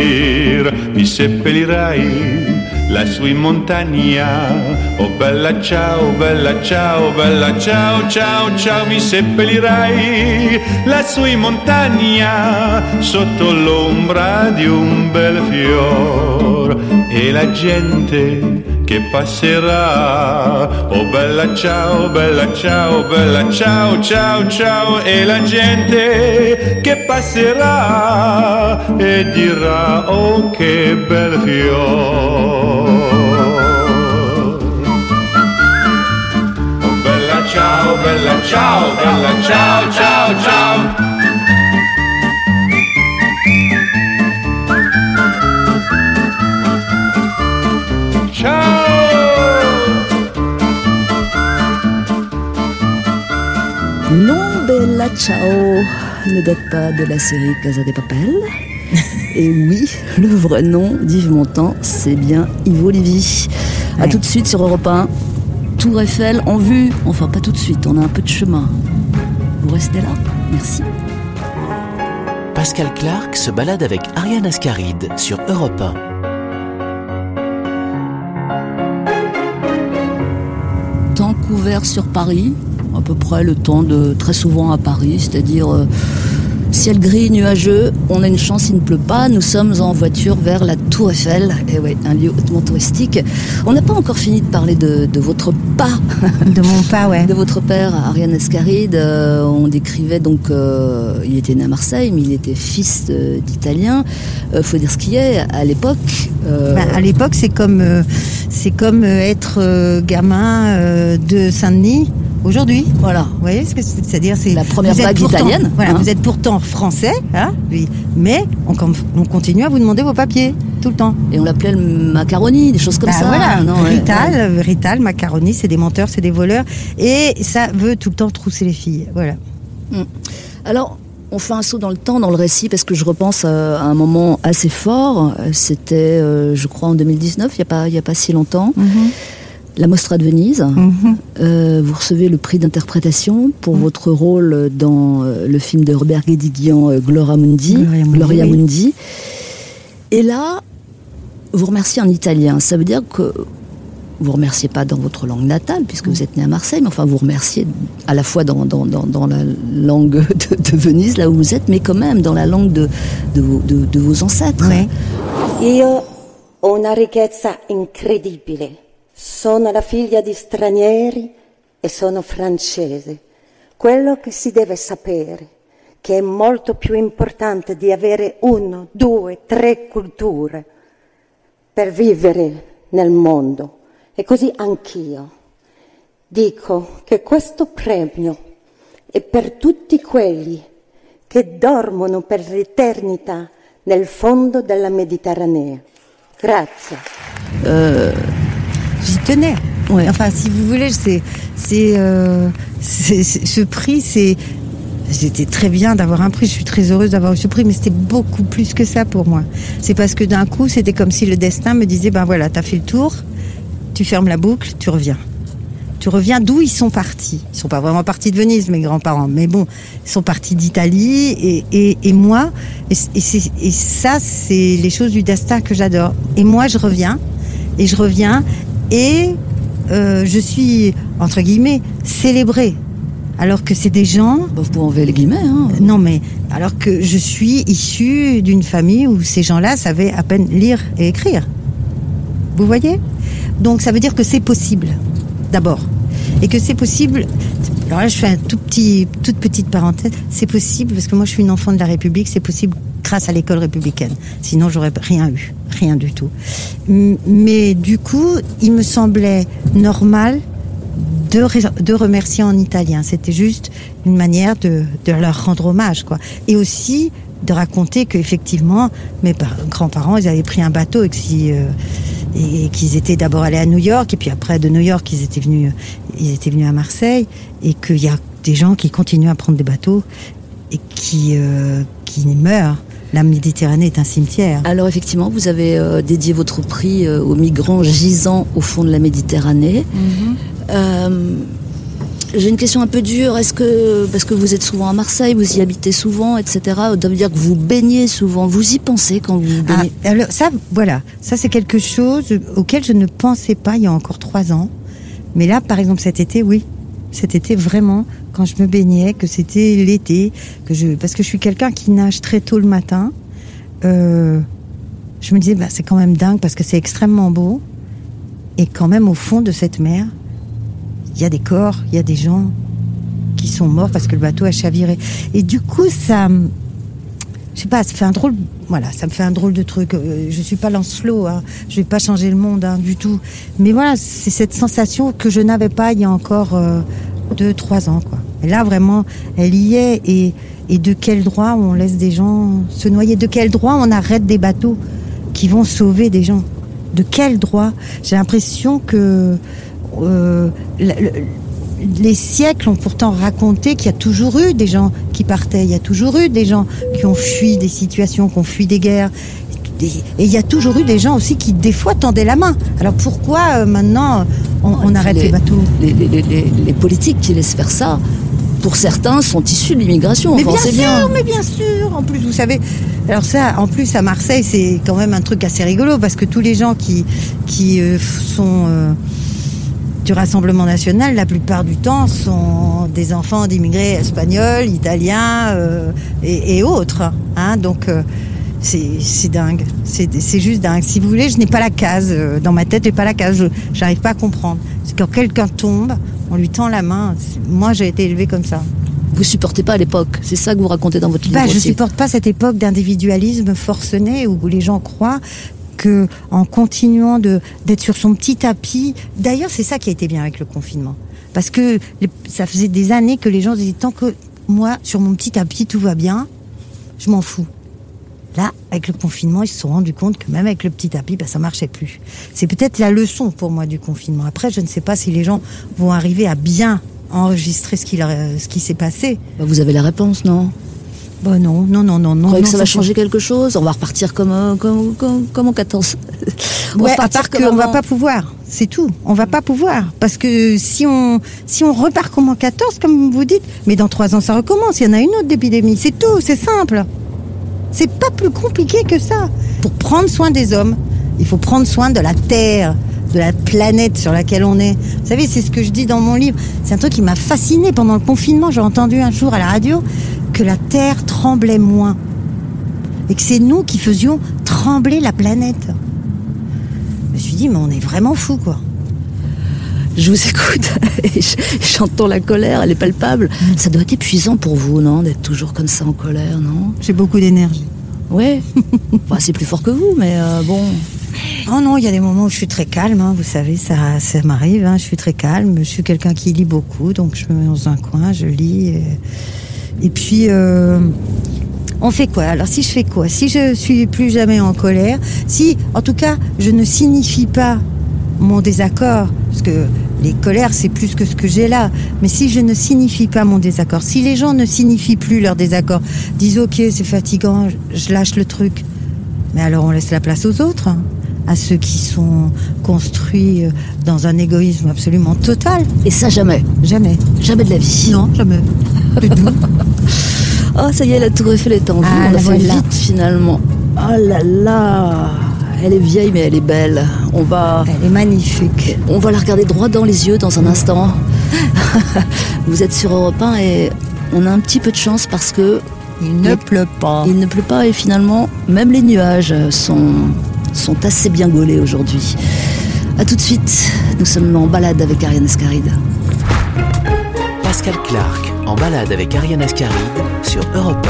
Speaker 5: mi seppellirai lassù in montagna. Oh bella ciao, bella ciao, bella ciao, ciao, ciao, mi seppellirai lassù in montagna sotto l'ombra di un bel fior e la gente che passerà. Oh bella ciao, bella ciao, bella ciao, ciao, ciao e la gente che passerà e dirà oh che bel fior. Oh bella ciao, bella ciao, bella ciao, ciao, ciao. Ciao!
Speaker 2: Bella Ciao ne date pas de la série Casa de Papel. Et oui, le vrai nom d'Yves Montand, c'est bien Yves Lévy. A
Speaker 3: Ouais.
Speaker 2: tout de suite sur Europe 1. Tour Eiffel en vue. Enfin, pas tout de suite, on a un peu de chemin. Vous restez là Merci.
Speaker 1: Pascal Clark se balade avec Ariane Ascaride sur Europe 1.
Speaker 2: Temps couvert sur Paris, peu près le temps de très souvent à Paris, c'est-à-dire euh, ciel gris, nuageux, on a une chance, il ne pleut pas, nous sommes en voiture vers la Tour Eiffel, et ouais, un lieu hautement touristique. On n'a pas encore fini de parler de, de votre pas,
Speaker 3: De mon pas, ouais.
Speaker 2: de votre père, Ariane Ascaride. Euh, on décrivait donc, euh, il était né à Marseille, mais il était fils d'Italien. Euh, faut dire ce qu'il est, à l'époque.
Speaker 3: Bah, à l'époque, c'est comme, c'est comme être gamin de Saint-Denis aujourd'hui.
Speaker 2: voilà.
Speaker 3: Vous voyez ce que c'est? C'est-à-dire, c'est
Speaker 2: La première vague
Speaker 3: pourtant-
Speaker 2: italienne,
Speaker 3: Voilà,
Speaker 2: hein.
Speaker 3: vous êtes pourtant français, hein, oui, mais on, continue à vous demander vos papiers tout le temps.
Speaker 2: Et on l'appelait le macaroni, des choses comme
Speaker 3: Bah
Speaker 2: ça.
Speaker 3: voilà,
Speaker 2: non,
Speaker 3: Rital,
Speaker 2: ouais.
Speaker 3: euh, Rital, macaroni, c'est des menteurs, c'est des voleurs, et ça veut tout le temps trousser les filles. Voilà.
Speaker 2: Alors, on fait un saut dans le temps, dans le récit, parce que je repense à, à un moment assez fort. Euh, C'était, euh, je crois, en 2019, il n'y a, pas- il y a pas si longtemps. La Mostra de Venise.
Speaker 3: Mhm.
Speaker 2: Euh, vous recevez le prix d'interprétation pour votre rôle dans euh, le film de Robert Guédiguian, euh, Gloria Mundi.
Speaker 3: Gloria Mundi, oui.
Speaker 2: Mundi. Et là, vous remerciez en italien. Ça veut dire que vous remerciez pas dans votre langue natale, puisque vous êtes né à Marseille, mais enfin vous remerciez à la fois dans, dans, dans, dans la langue de, de, Venise, là où vous êtes, mais quand même dans la langue de, de, vos, de, de vos ancêtres.
Speaker 3: Ouais.
Speaker 6: Io ho una ricchezza incredibile. Sono la figlia di stranieri e sono francese. Quello che si deve sapere, che è molto più importante di avere uno, due, tre culture per vivere nel mondo. E così anch'io dico che questo premio è per tutti quelli che dormono per l'eternità nel fondo della Méditerranée. Grazie.
Speaker 3: Euh, J'y tenais. Ouais. Enfin, si vous voulez, c'est, c'est, euh, c'est, c'est ce prix, c'est, c'était très bien d'avoir un prix. Je suis très heureuse d'avoir eu ce prix, mais c'était beaucoup plus que ça pour moi. C'est parce que d'un coup, c'était comme si le destin me disait, ben voilà, t'as fait le tour, tu fermes la boucle, tu reviens. Tu reviens d'où ils sont partis. Ils sont pas vraiment partis de Venise, mes grands-parents, mais bon, ils sont partis d'Italie et, et, et, moi, et, et, et ça, c'est les choses du destin que j'adore. Et moi, je reviens, et je reviens, et euh, je suis, entre guillemets, célébrée. Alors que c'est des gens.
Speaker 2: Bah, vous pouvez enlever les guillemets, hein.
Speaker 3: Non, mais alors que je suis issue d'une famille où ces gens-là savaient à peine lire et écrire. Vous voyez? Donc ça veut dire que c'est possible, d'abord. Et que c'est possible. Alors là, je fais un tout petit, toute petite parenthèse. C'est possible parce que moi, je suis une enfant de la République. C'est possible grâce à l'école républicaine. Sinon, j'aurais rien eu, rien du tout. Mais du coup, il me semblait normal de, remercier en italien. C'était juste une manière de, leur rendre hommage, quoi. Et aussi de raconter qu'effectivement, mes grands-parents, ils avaient pris un bateau et qu'ils euh, et qu'ils étaient d'abord allés à New York et puis après de New York, ils étaient venus, ils étaient venus à Marseille et qu'il y a des gens qui continuent à prendre des bateaux et qui, euh, qui meurent. La Méditerranée est un cimetière.
Speaker 2: Alors effectivement, vous avez euh, dédié votre prix euh, aux migrants gisant au fond de la Méditerranée. Mm -hmm. J'ai une question un peu dure. Est-ce que, parce que vous êtes souvent à Marseille, vous y habitez souvent, etc., ça veut dire que vous baignez souvent. Vous y pensez quand vous baignez?
Speaker 3: ah, alors Ça, voilà. Ça, c'est quelque chose auquel je ne pensais pas il y a encore trois ans. Mais là, par exemple, cet été, oui. Cet été, vraiment, quand je me baignais, que c'était l'été, que je, parce que je suis quelqu'un qui nage très tôt le matin, euh, je me disais, bah, c'est quand même dingue parce que c'est extrêmement beau. Et quand même, au fond de cette mer, il y a des corps, il y a des gens qui sont morts parce que le bateau a chaviré. Et du coup, ça, je sais pas, ça fait un drôle, voilà, ça me fait un drôle de truc. Je suis pas Lancelot, hein. je vais pas changer le monde hein, du tout. Mais voilà, c'est cette sensation que je n'avais pas il y a encore euh, deux, trois ans, quoi. Et là, vraiment, elle y est. Et, de quel droit on laisse des gens se noyer? De quel droit on arrête des bateaux qui vont sauver des gens? De quel droit? J'ai l'impression que euh, les siècles ont pourtant raconté qu'il y a toujours eu des gens qui partaient, il y a toujours eu des gens qui ont fui des situations, qui ont fui des guerres. Et il y a toujours eu des gens aussi qui, des fois, tendaient la main. Alors pourquoi euh, maintenant on, on arrête les, les bateaux
Speaker 2: les, les, les, politiques qui laissent faire ça, pour certains, sont issus de l'immigration.
Speaker 3: Mais bien sûr, bien. mais bien sûr. En plus, vous savez, alors ça, en plus à Marseille, c'est quand même un truc assez rigolo parce que tous les gens qui qui euh, sont euh, du Rassemblement national, la plupart du temps, sont des enfants d'immigrés espagnols, italiens euh, et, et, autres. Hein, donc, euh, c'est dingue. C'est juste dingue. Si vous voulez, je n'ai pas la case. Euh, dans ma tête, je n'ai pas la case. Je n'arrive pas à comprendre. C'est quand quelqu'un tombe, on lui tend la main. Moi, j'ai été élevée comme ça.
Speaker 2: Vous supportez pas l'époque, c'est ça que vous racontez dans votre livre.
Speaker 3: Bah, je supporte pas cette époque d'individualisme forcené où les gens croient que en continuant d'être sur son petit tapis. D'ailleurs, c'est ça qui a été bien avec le confinement, parce que ça faisait des années que les gens disaient tant que moi sur mon petit tapis tout va bien, je m'en fous. Là, avec le confinement, ils se sont rendus compte que même avec le petit tapis, ben, ça marchait plus. C'est peut-être la leçon pour moi du confinement. Après, je ne sais pas si les gens vont arriver à bien enregistrer ce qui, s'est passé.
Speaker 2: Ben, vous avez la réponse, non?
Speaker 3: Bon, non, non, non, non, non.
Speaker 2: Vous que ça, ça va changer quelque chose? On va repartir comme, comme, comme, comme en 14.
Speaker 3: on ouais, à part qu'on va pas pouvoir. C'est tout. On va pas pouvoir. Parce que si on, si on repart comme en 14, comme vous dites, mais dans trois ans, ça recommence. Il y en a une autre d'épidémie. C'est tout. C'est simple. C'est pas plus compliqué que ça. Pour prendre soin des hommes, Il faut prendre soin de la Terre, de la planète sur laquelle on est. Vous savez, c'est ce que je dis dans mon livre. C'est un truc qui m'a fasciné pendant le confinement. J'ai entendu un jour à la radio que la Terre tremblait moins. Et que c'est nous qui faisions trembler la planète. Je me suis dit, mais on est vraiment fou, quoi.
Speaker 2: Je vous écoute et je- j'entends la colère, elle est palpable. Ça doit être épuisant pour vous, non D'être toujours comme ça en colère, non?
Speaker 3: J'ai beaucoup d'énergie.
Speaker 2: Ouais. Enfin, c'est plus fort que vous, mais euh, bon.
Speaker 3: Oh non, il y a des moments où je suis très calme, hein, vous savez, ça, ça m'arrive, hein, je suis très calme, je suis quelqu'un qui lit beaucoup, donc je me mets dans un coin, je lis. Et, et puis, euh, on fait quoi? Alors si je fais quoi? Si je suis plus jamais en colère, si en tout cas je ne signifie pas mon désaccord, parce que les colères c'est plus que ce que j'ai là, mais si je ne signifie pas mon désaccord, si les gens ne signifient plus leur désaccord, disent ok c'est fatigant, je lâche le truc, mais alors on laisse la place aux autres, hein, à ceux qui sont construits euh, dans un égoïsme absolument total.
Speaker 2: Et ça, jamais.
Speaker 3: Jamais.
Speaker 2: Jamais de la vie.
Speaker 3: Non, jamais. Tout.
Speaker 2: Oh, ça y est, la Tour Eiffel est en vue.
Speaker 3: Ah,
Speaker 2: on
Speaker 3: la
Speaker 2: a fait
Speaker 3: voilà.
Speaker 2: vite, finalement. Oh là là Elle est vieille, mais elle est belle. On va...
Speaker 3: Elle est magnifique.
Speaker 2: On va la regarder droit dans les yeux dans un instant. Vous êtes sur Europe 1 et on a un petit peu de chance parce que
Speaker 3: Il ne pleut pas.
Speaker 2: il ne pleut pas et finalement, même les nuages sont, sont assez bien gaulés aujourd'hui. A tout de suite, nous sommes en balade avec Ariane Escaride.
Speaker 1: Pascal Clark en balade avec Ariane Ascaride sur Europe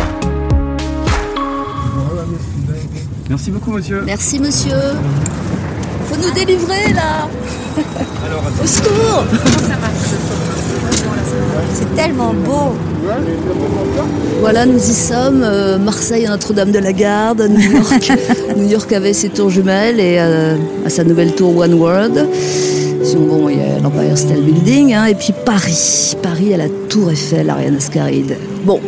Speaker 4: Merci beaucoup, monsieur.
Speaker 2: Merci monsieur. Faut nous délivrer là. Au secours.
Speaker 3: C'est tellement beau.
Speaker 2: Voilà, nous y sommes. euh, Marseille à Notre-Dame-de-la-Garde, New York. New York avait ses tours jumelles et euh, à sa nouvelle tour One World. Sinon, bon, il y a l'Empire State Building. hein, et puis Paris. Paris à la Tour Eiffel, Ariane Ascaride. Bon,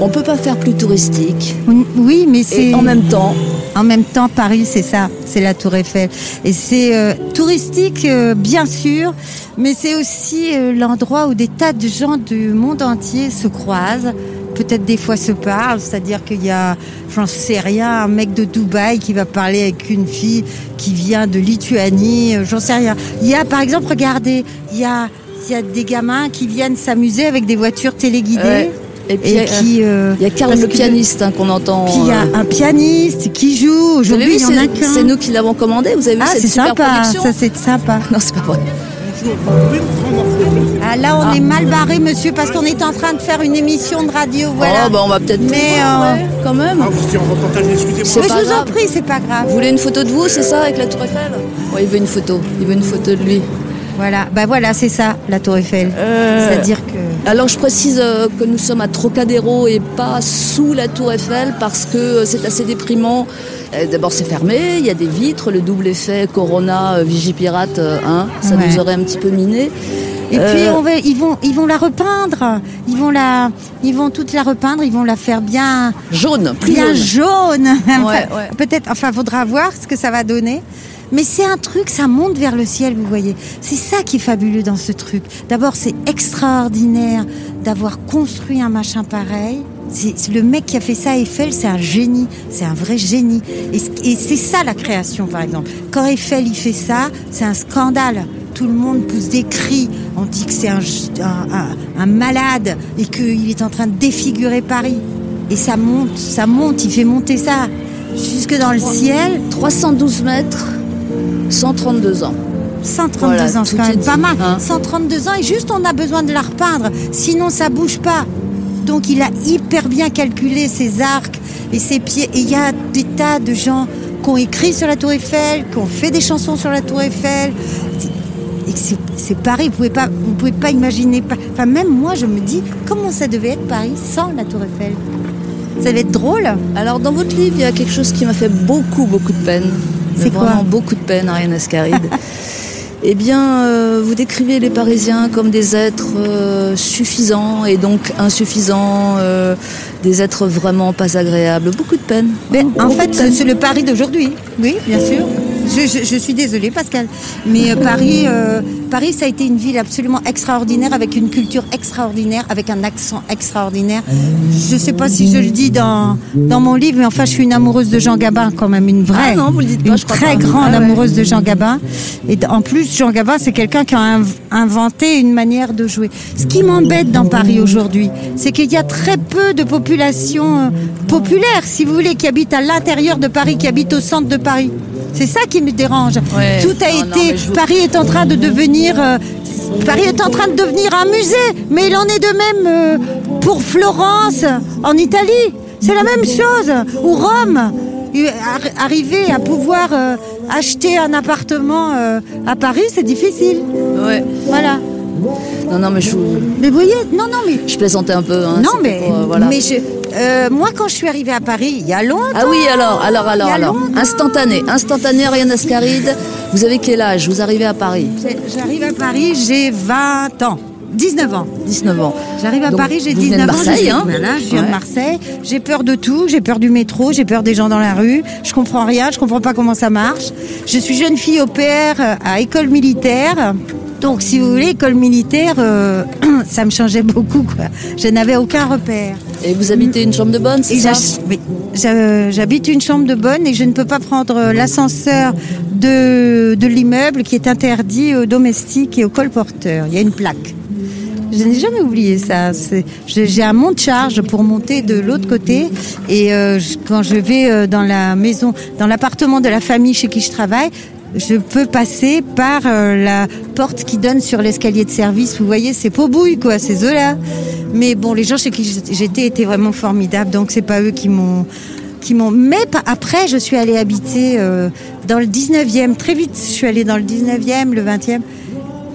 Speaker 2: on peut pas faire plus touristique.
Speaker 3: Oui, mais c'est
Speaker 2: en même temps,
Speaker 3: En même temps, Paris, c'est ça, c'est la Tour Eiffel. Et c'est euh, touristique, euh, bien sûr, mais c'est aussi euh, l'endroit où des tas de gens du monde entier se croisent. Peut-être des fois se parlent, c'est-à-dire qu'il y a, j'en sais rien, un mec de Dubaï qui va parler avec une fille qui vient de Lituanie, euh, j'en sais rien. Il y a, par exemple, regardez, il y a, il y a des gamins qui viennent s'amuser avec des voitures téléguidées.
Speaker 2: Ouais. et puis
Speaker 3: Et
Speaker 2: euh,
Speaker 3: qui, euh,
Speaker 2: il y a Karl le pianiste hein, qu'on entend.
Speaker 3: Puis il y a
Speaker 2: euh,
Speaker 3: un pianiste qui joue. Aujourd'hui,
Speaker 2: vu,
Speaker 3: il y en a
Speaker 2: c'est
Speaker 3: qu'un.
Speaker 2: c'est nous qui l'avons commandé. Vous avez vu
Speaker 3: Ah,
Speaker 2: cette super
Speaker 3: sympa,
Speaker 2: production
Speaker 3: ça c'est sympa.
Speaker 2: Non, c'est pas vrai.
Speaker 3: Ah, là, on est mal barré, monsieur, parce qu'on est en train de faire une émission de radio, voilà.
Speaker 2: Oh, bah, on va peut-être.
Speaker 3: Mais, euh,
Speaker 2: ouais, quand même. C'est
Speaker 3: Mais je vous en prie, c'est pas
Speaker 2: Vous
Speaker 3: grave.
Speaker 2: voulez une photo de vous, c'est ça, avec la Tour Eiffel Ouais, il veut une photo. Il veut une photo de lui.
Speaker 3: Voilà, bah voilà, c'est ça, la Tour Eiffel.
Speaker 2: Euh,
Speaker 3: C'est-à-dire que.
Speaker 2: Alors je précise euh, que nous sommes à Trocadéro et pas sous la Tour Eiffel parce que euh, c'est assez déprimant. D'abord c'est fermé, il y a des vitres, le double effet Corona, euh, Vigipirate, euh, hein, ça
Speaker 3: Ouais.
Speaker 2: nous aurait un petit peu miné.
Speaker 3: Et
Speaker 2: Euh,
Speaker 3: puis on va, ils vont, ils vont la repeindre. Ils vont la, ils vont toute la repeindre. Ils vont la faire bien,
Speaker 2: Jaune, plus
Speaker 3: bien
Speaker 2: jaune.
Speaker 3: jaune. Enfin,
Speaker 2: ouais.
Speaker 3: Peut-être, enfin, faudra voir ce que ça va donner. Mais c'est un truc, ça monte vers le ciel, vous voyez. C'est ça qui est fabuleux dans ce truc. D'abord, c'est extraordinaire d'avoir construit un machin pareil. C'est le mec qui a fait ça, Eiffel, c'est un génie, c'est un vrai génie. Et, et c'est ça la création, par exemple. Quand Eiffel il fait ça, c'est un scandale. Tout le monde pousse des cris. On dit que c'est un, un, un- un malade et qu'il est en train de défigurer Paris. Et ça monte, ça monte, il fait monter ça jusque dans le ciel.
Speaker 2: 312 mètres, 132 ans.
Speaker 3: 132
Speaker 2: Voilà,
Speaker 3: ans, c'est quand
Speaker 2: est
Speaker 3: même
Speaker 2: dit,
Speaker 3: pas mal.
Speaker 2: hein.
Speaker 3: 132 ans et juste on a besoin de la repeindre, sinon ça bouge pas. Donc il a hyper bien calculé ses arcs et ses pieds. Et il y a des tas de gens qui ont écrit sur la Tour Eiffel, qui ont fait des chansons sur la Tour Eiffel. Et c'est- Paris, vous pouvez pas, vous pouvez pas imaginer. Enfin même moi je me dis comment ça devait être Paris sans la Tour Eiffel? Ça devait être drôle.
Speaker 2: Alors dans votre livre, il y a quelque chose qui m'a fait beaucoup, beaucoup de peine.
Speaker 3: C'est quoi
Speaker 2: Vraiment beaucoup de peine, Ariane Ascaride. eh bien, euh, vous décrivez les Parisiens comme des êtres euh, suffisants et donc insuffisants, euh, des êtres vraiment pas agréables. Beaucoup de peine.
Speaker 3: Mais en
Speaker 2: Beaucoup
Speaker 3: fait, c'est le Paris d'aujourd'hui. Oui, bien sûr. Je, je- je suis désolée, Pascal. Mais euh, Paris, euh, Paris, ça a été une ville absolument extraordinaire, avec une culture extraordinaire, avec un accent extraordinaire. Je ne sais pas si je le dis dans, dans mon livre, mais enfin, je suis une amoureuse de Jean Gabin, quand même, une vraie.
Speaker 2: Ah non, vous le dites pas,
Speaker 3: Une
Speaker 2: je crois
Speaker 3: très
Speaker 2: pas.
Speaker 3: grande
Speaker 2: Ah ouais.
Speaker 3: amoureuse de Jean Gabin. Et en plus, Jean Gabin, c'est quelqu'un qui a inv- inventé une manière de jouer. Ce qui m'embête dans Paris aujourd'hui, c'est qu'il y a très peu de population euh, populaire, si vous voulez, qui habite à l'intérieur de Paris, qui habite au centre de Paris. C'est ça qui me dérange.
Speaker 2: Ouais.
Speaker 3: Tout a
Speaker 2: Non,
Speaker 3: été.
Speaker 2: mais je vous-
Speaker 3: Paris est en train de devenir. euh, Paris est en train de devenir un musée, mais il en est de même euh, pour Florence, en Italie. C'est la même chose. Ou Rome. Arriver à pouvoir euh, acheter un appartement à Paris, c'est difficile.
Speaker 2: Ouais.
Speaker 3: Voilà.
Speaker 2: Non, non, mais je, vous-
Speaker 3: Mais vous voyez, non, non, mais.
Speaker 2: je plaisantais un peu. hein,
Speaker 3: non, mais.
Speaker 2: pour, euh, voilà.
Speaker 3: mais je, euh, moi, quand je suis arrivée à Paris, il y a longtemps.
Speaker 2: Ah oui, alors, alors, alors, alors. Instantané, instantané, Ariane Ascaride. Vous avez quel âge? Vous arrivez à Paris?
Speaker 3: J'arrive à Paris, j'ai 20 ans. 19 ans.
Speaker 2: 19 ans.
Speaker 3: J'arrive à
Speaker 2: Donc,
Speaker 3: Paris, j'ai
Speaker 2: vous venez
Speaker 3: 19
Speaker 2: de
Speaker 3: ans.
Speaker 2: Marseille,
Speaker 3: je suis-
Speaker 2: hein?
Speaker 3: Voilà, je viens
Speaker 2: Ouais.
Speaker 3: de Marseille. J'ai peur de tout. J'ai peur du métro. J'ai peur des gens dans la rue. Je comprends rien. Je comprends pas comment ça marche. Je suis jeune fille au père euh, à école militaire. Donc, si vous voulez, école militaire, euh, ça me changeait beaucoup. Quoi. Je n'avais aucun repère.
Speaker 2: Et vous habitez une chambre de bonne, c'est ça
Speaker 3: oui, j'habite une chambre de bonne et je ne peux pas prendre l'ascenseur de, de l'immeuble qui est interdit aux domestiques et aux colporteurs. Il y a une plaque. Je n'ai jamais oublié ça. J'ai un monte-charge pour monter de l'autre côté et euh, quand je vais euh, dans la maison, dans l'appartement de la famille chez qui je travaille, je peux passer par euh, la porte qui donne sur l'escalier de service. Vous voyez, c'est Pobouille, quoi, ces eux-là. Mais bon, les gens chez qui j'étais étaient vraiment formidables, donc c'est pas eux qui m'ont qui m'ont. Mais après, je suis allée habiter euh, dans le 19e. Très vite, je suis allée dans le 19e, le 20e.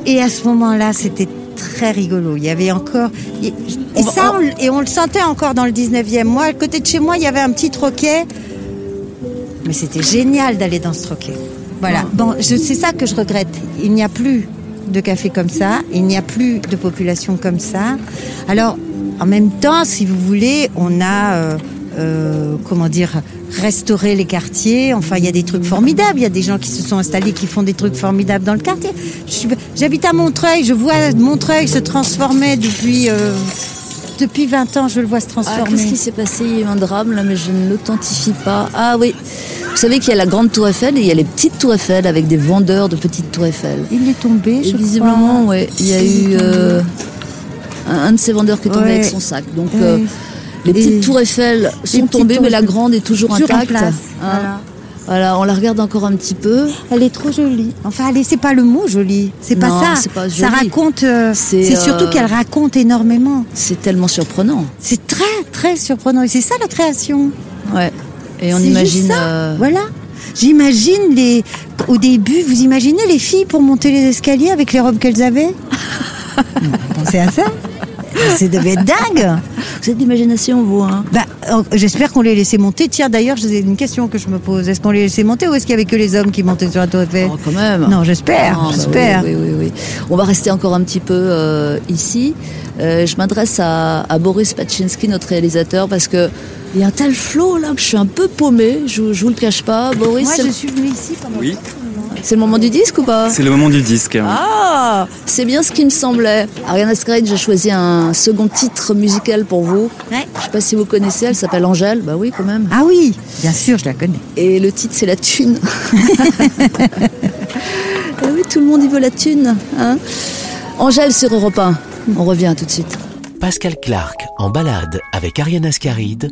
Speaker 3: Et à ce moment-là, c'était très rigolo. Il y avait encore. Et, on, et on le sentait encore dans le 19e. Moi, à côté de chez moi, il y avait un petit troquet. Mais c'était génial d'aller dans ce troquet. Voilà. Bon, c'est ça que je regrette. Il n'y a plus de café comme ça. Il n'y a plus de population comme ça. Alors, en même temps, si vous voulez, on a, euh, euh, comment dire, restauré les quartiers. Enfin, il y a des trucs formidables. Il y a des gens qui se sont installés, qui font des trucs formidables dans le quartier. J'habite à Montreuil. Je vois Montreuil se transformer depuis. euh, depuis 20 ans, je le vois se
Speaker 2: Ah,
Speaker 3: transformer.
Speaker 2: Qu'est-ce qui s'est passé? Il y a eu un drame là, mais je ne l'authentifie pas. Ah oui, vous savez qu'il y a la grande tour Eiffel et il y a les petites tours Eiffel avec des vendeurs de petites tours Eiffel.
Speaker 3: Il est tombé,
Speaker 2: Et
Speaker 3: je
Speaker 2: visiblement,
Speaker 3: crois.
Speaker 2: ouais, il y a eu euh, un, un de ces vendeurs qui est tombé
Speaker 3: Ouais.
Speaker 2: avec son sac. Donc
Speaker 3: Ouais.
Speaker 2: euh, les petites
Speaker 3: Et-
Speaker 2: tours Eiffel sont tombées, mais la grande est toujours, intacte. Hein.
Speaker 3: voilà.
Speaker 2: Voilà, on la regarde encore un petit peu.
Speaker 3: Elle est trop jolie. Enfin, allez, c'est pas le mot jolie. C'est pas ça.
Speaker 2: pas
Speaker 3: Ça raconte. euh,
Speaker 2: C'est,
Speaker 3: c'est surtout
Speaker 2: euh,
Speaker 3: qu'elle raconte énormément.
Speaker 2: C'est tellement surprenant.
Speaker 3: C'est très, très surprenant. Et c'est ça la création.
Speaker 2: Ouais. Et on imagine.
Speaker 3: juste ça.
Speaker 2: euh,
Speaker 3: Voilà. J'imagine les. Au début, vous imaginez les filles pour monter les escaliers avec les robes qu'elles avaient Pensez à ça C'est devait être dingue.
Speaker 2: Vous avez de l'imagination, vous, hein
Speaker 3: Bah, j'espère qu'on les laissait monter. Tiens, d'ailleurs, j'ai une question que je me pose. Est-ce qu'on les laissait monter ou est-ce qu'il y avait que les hommes qui montaient sur la tour Eiffel
Speaker 2: Oh, quand même.
Speaker 3: Non, j'espère,
Speaker 2: Ah, bah
Speaker 3: j'espère.
Speaker 2: oui, oui, oui, oui. On va rester encore un petit peu euh, ici. Euh, je m'adresse à, à Boris Pachinski, notre réalisateur, parce que il y a un tel flot là que je suis un peu paumée. Je, je vous le cache pas, Boris.
Speaker 3: Moi,
Speaker 2: c'est
Speaker 3: je
Speaker 2: le-
Speaker 3: suis venue ici pendant
Speaker 4: Oui.
Speaker 2: c'est le moment du disque ou pas?
Speaker 4: C'est le moment du disque.
Speaker 2: Ah, c'est bien ce qui me semblait. Ariane Ascaride, j'ai choisi un second titre musical pour vous.
Speaker 3: Ouais.
Speaker 2: Je sais pas si vous connaissez, elle s'appelle Angèle. Bah oui, quand même.
Speaker 3: Ah oui, bien sûr, je la connais.
Speaker 2: Et le titre, c'est La Thune. Ah oui, tout le monde y veut la thune. Hein Angèle sur Europe 1. On revient tout de suite.
Speaker 1: Pascal Clark en balade avec Ariane Ascaride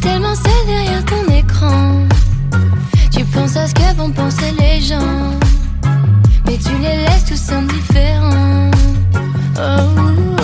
Speaker 7: Tellement seul derrière ton écran. Tu penses à ce que vont penser les gens. Mais tu les laisses tous indifférents. Oh,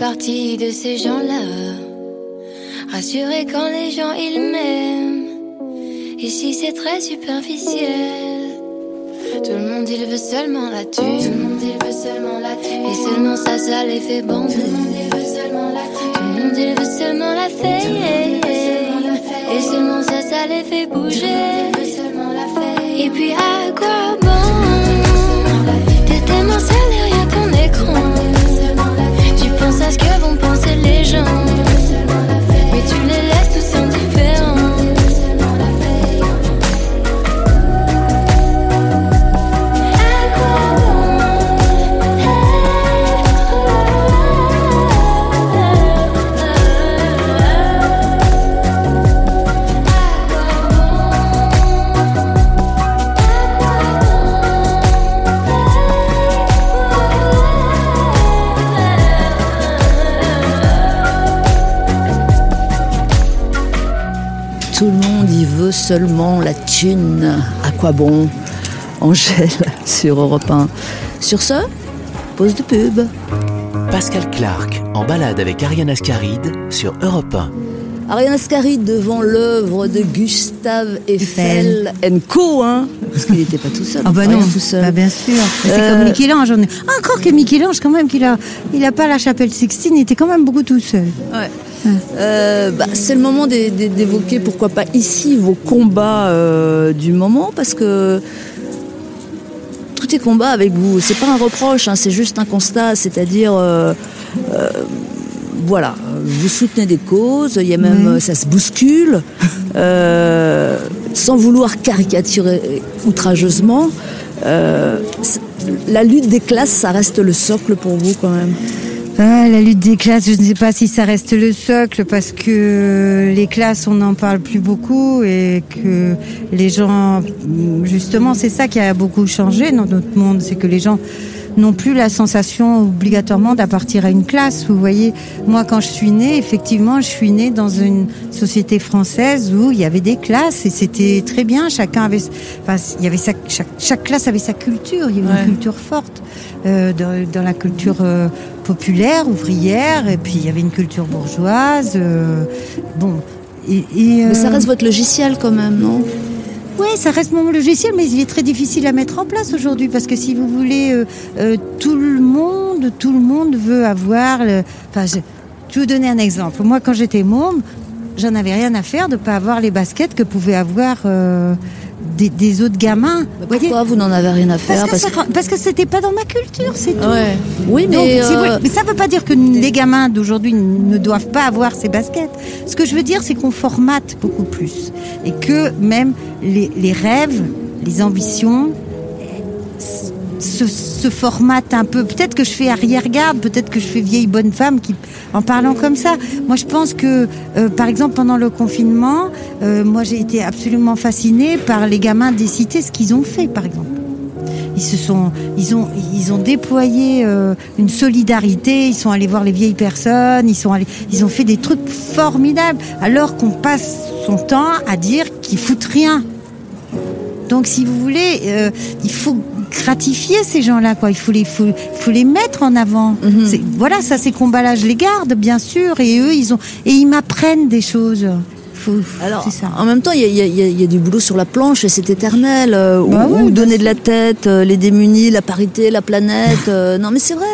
Speaker 7: partie de ces gens-là. Rassuré quand les gens ils m'aiment. Ici c'est très superficiel. Tout le monde il veut seulement la thune. Tout le monde il veut seulement la thune. Et seulement ça, ça les fait bander. Tout le monde il veut seulement la thune. Tout le monde il veut seulement la fête. Et seulement ça, ça les fait bouger. Et puis à quoi bon?
Speaker 2: Seulement la thune. À quoi bon Angèle sur Europe 1. Sur ce, pause de pub.
Speaker 1: Pascal Clark en balade avec Ariane Ascaride sur Europe 1.
Speaker 2: Ariane Ascaride devant l'œuvre de Gustave Eiffel Co. Hein Parce qu'il n'était pas tout seul.
Speaker 3: Ah bah
Speaker 2: rien
Speaker 3: non,
Speaker 2: tout seul.
Speaker 3: bah bien sûr. C'est
Speaker 2: Euh,
Speaker 3: comme Michel-Ange. on est- Encore que Michel-Ange, quand même, qu'il a, il a pas la chapelle Sixtine, il était quand même beaucoup tout seul.
Speaker 2: Ouais. Euh, bah, c'est le moment d'é- d'é- d'évoquer, pourquoi pas ici, vos combats euh, du moment, parce que tout est combat avec vous. C'est pas un reproche, hein, c'est juste un constat, c'est-à-dire, euh, voilà, vous soutenez des causes, il y a même, euh, ça se bouscule, sans vouloir caricaturer outrageusement. la lutte des classes, ça reste le socle pour vous quand même.
Speaker 3: Ah, la lutte des classes, je ne sais pas si ça reste le socle parce que les classes, on n'en parle plus beaucoup et que les gens, justement, c'est ça qui a beaucoup changé dans notre monde, c'est que les gens n'ont plus la sensation obligatoirement d'appartir à une classe. Vous voyez, moi quand je suis née, effectivement, je suis née dans une société française où il y avait des classes et c'était très bien. Chacun avait, enfin, il y avait sa, chaque, chaque classe avait sa culture. Il y avait
Speaker 2: Ouais.
Speaker 3: une culture forte euh, dans, dans la culture euh, populaire, ouvrière, et puis il y avait une culture bourgeoise. euh, bon. Et, et,
Speaker 2: Mais ça
Speaker 3: euh,
Speaker 2: reste votre logiciel quand même, non?
Speaker 3: Oui, ça reste mon logiciel, mais il est très difficile à mettre en place aujourd'hui parce que si vous voulez, euh, euh, tout le monde, tout le monde veut avoir. Le... Enfin, je... je vais vous donner un exemple. Moi, quand j'étais môme, j'en avais rien à faire de pas avoir les baskets que pouvaient avoir euh, des, des autres gamins. Voyez
Speaker 2: Pourquoi vous n'en avez rien à faire
Speaker 3: parce que, parce que c'était pas dans ma culture, c'est tout.
Speaker 2: Ouais. Oui, mais,
Speaker 3: Donc,
Speaker 2: euh,
Speaker 3: mais ça ne veut pas dire que les gamins d'aujourd'hui ne doivent pas avoir ces baskets. Ce que je veux dire, c'est qu'on formate beaucoup plus. Et que même les, les rêves, les ambitions se, se formatent un peu. Peut-être que je fais arrière-garde, peut-être que je fais vieille bonne femme qui, en parlant comme ça. Moi, je pense que, euh, par exemple, pendant le confinement, euh, moi, j'ai été absolument fascinée par les gamins des cités, ce qu'ils ont fait, par exemple. Ils se sont, ils ont, ils ont déployé euh, une solidarité. Ils sont allés voir les vieilles personnes. Ils sont ils ont fait des trucs formidables. Alors qu'on passe son temps à dire qu'ils foutent rien. Donc, si vous voulez, il faut gratifier ces gens-là, quoi. Il faut les, faut, faut les mettre en avant.
Speaker 2: Mhm.
Speaker 3: Voilà, ça, ces combats-là, je les garde, bien sûr. Et eux, ils ont, et ils m'apprennent des choses. Faut,
Speaker 2: Alors,
Speaker 3: ça.
Speaker 2: en même temps, il y a, y y du boulot sur la planche et c'est éternel. euh,
Speaker 3: Bah ouais, bien
Speaker 2: donner de la tête, euh, les démunis, la parité, la planète. euh, non, mais c'est vrai.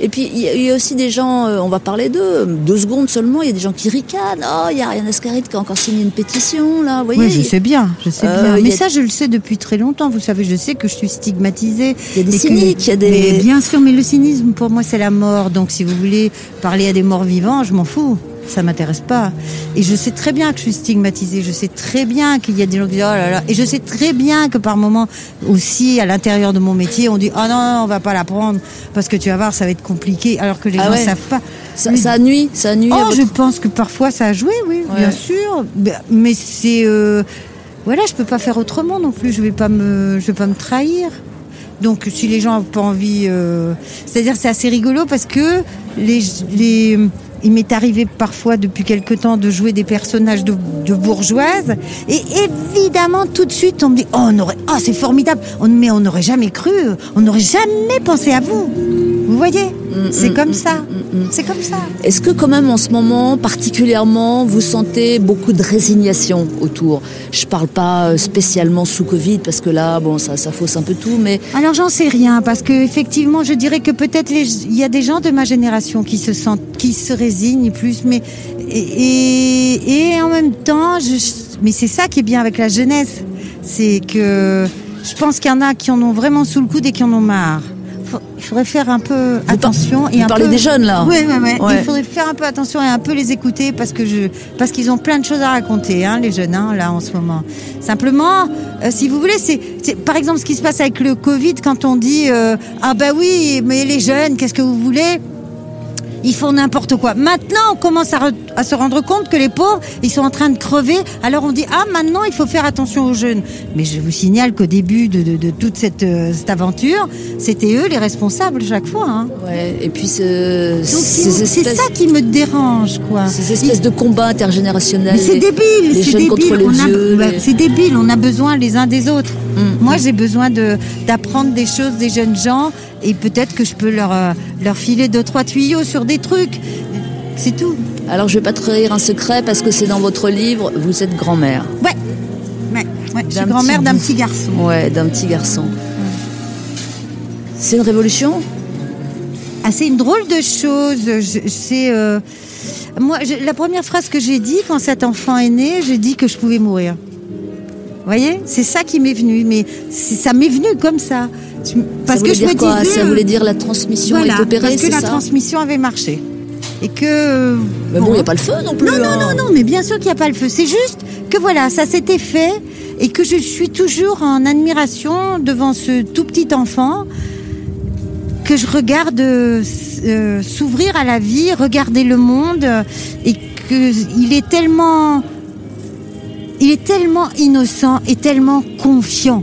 Speaker 2: Et puis, il y, a- il y a aussi des gens, euh, on va parler d'eux, deux secondes seulement, il y a des gens qui ricanent. Oh, il y a Ariane Ascaride qui a encore signé une pétition, là. Vous voyez,
Speaker 3: Oui, je sais bien, je sais
Speaker 2: Euh,
Speaker 3: bien. Mais
Speaker 2: a-
Speaker 3: ça, je le sais depuis très longtemps. Vous savez, je sais que je suis stigmatisée.
Speaker 2: Il y a des
Speaker 3: que-
Speaker 2: cyniques, il y a des-
Speaker 3: Mais bien sûr, mais le cynisme, pour moi, c'est la mort. Donc, si vous voulez parler à des morts vivants, je m'en fous. Ça m'intéresse pas. Et je sais très bien que je suis stigmatisée. Je sais très bien qu'il y a des gens qui disent oh là là. Et je sais très bien que par moments aussi, à l'intérieur de mon métier, on dit oh non, non, on va pas la prendre parce que tu vas voir, ça va être compliqué. Alors que les
Speaker 2: Ah
Speaker 3: gens
Speaker 2: ouais.
Speaker 3: savent pas.
Speaker 2: ça,
Speaker 3: Mais-
Speaker 2: ça nuit, ça nuit.
Speaker 3: Oh,
Speaker 2: votre-
Speaker 3: je pense que parfois ça a joué, oui,
Speaker 2: Ouais.
Speaker 3: bien sûr. Mais- c'est euh, voilà, je peux pas faire autrement non plus. Je vais pas me, je vais pas me trahir. Donc, si les gens ont pas envie, euh, c'est-à-dire c'est assez rigolo parce que les, les, il m'est arrivé parfois depuis quelque temps de jouer des personnages de, bourgeoises. Et évidemment tout de suite on me dit oh oh c'est formidable, mais on n'aurait jamais cru, on n'aurait jamais pensé à vous. Vous voyez? C'est
Speaker 2: mm,
Speaker 3: comme
Speaker 2: mm,
Speaker 3: ça.
Speaker 2: mm, mm.
Speaker 3: C'est comme ça.
Speaker 2: Est-ce que quand même en ce moment, particulièrement, vous sentez beaucoup de résignation autour? Je parle pas euh, spécialement sous Covid, parce que là, bon, ça, ça fausse un peu tout, mais
Speaker 3: Alors j'en sais rien parce que effectivement, je dirais que peut-être il y a des gens de ma génération qui se sentent, qui se résignent plus, mais et, et, et en même temps, je, mais c'est ça qui est bien avec la jeunesse, c'est que je pense qu'il y en a qui en ont vraiment sous le coude et qui en ont marre. Il faudrait faire un peu attention et
Speaker 2: vous
Speaker 3: un
Speaker 2: parlez
Speaker 3: peu...
Speaker 2: des jeunes là
Speaker 3: Oui, oui, oui.
Speaker 2: Ouais.
Speaker 3: Il faudrait faire un peu attention et un peu les écouter parce que je, parce qu'ils ont plein de choses à raconter, hein, les jeunes, hein, là, en ce moment. Simplement, euh, si vous voulez, c'est, c'est- par exemple, ce qui se passe avec le Covid, quand on dit, euh, ah bah oui, mais les jeunes, qu'est-ce que vous voulez? Ils font n'importe quoi. Maintenant, on commence à, se rendre compte que les pauvres, ils sont en train de crever. Alors on dit, ah, maintenant, il faut faire attention aux jeunes. Mais je vous signale qu'au début de, de- de toute cette, euh, cette aventure, c'était eux les responsables chaque fois. Hein.
Speaker 2: Ouais, et puis
Speaker 3: c'est
Speaker 2: espèces,
Speaker 3: ça qui me dérange, quoi.
Speaker 2: ces espèces de combats intergénérationnels.
Speaker 3: C'est débile, c'est a- bah, C'est débile, on a besoin les uns des autres.
Speaker 2: Mm,
Speaker 3: Moi, j'ai besoin de d'apprendre des choses des jeunes gens et peut-être que je peux leur euh, leur filer deux trois tuyaux sur des trucs. C'est tout.
Speaker 2: Alors je vais pas trahir un secret parce que c'est dans votre livre, vous êtes grand-mère.
Speaker 3: Ouais. Ouais, ouais. Je suis grand-mère d'un petit garçon.
Speaker 2: Ouais, d'un petit garçon. C'est une révolution?
Speaker 3: Ah, c'est une drôle de chose. C'est euh, moi je- la première phrase que j'ai dit quand cet enfant est né, j'ai dit que je pouvais mourir. Vous voyez, c'est ça qui m'est venu, mais ça m'est venu comme ça. Parce que je me
Speaker 2: quoi?
Speaker 3: Disais,
Speaker 2: Ça
Speaker 3: euh,
Speaker 2: voulait dire la transmission
Speaker 3: voilà,
Speaker 2: est opérée,
Speaker 3: parce que la
Speaker 2: ça?
Speaker 3: transmission avait marché et que.
Speaker 2: Mais bon, il n'y a pas le feu non plus.
Speaker 3: Non, non,
Speaker 2: hein.
Speaker 3: non, non, mais bien sûr qu'il n'y a pas le feu. C'est juste que voilà, ça s'était fait et que je suis toujours en admiration devant ce tout petit enfant que je regarde euh, euh, s'ouvrir à la vie, regarder le monde euh, et que il est tellement, il est tellement innocent et tellement confiant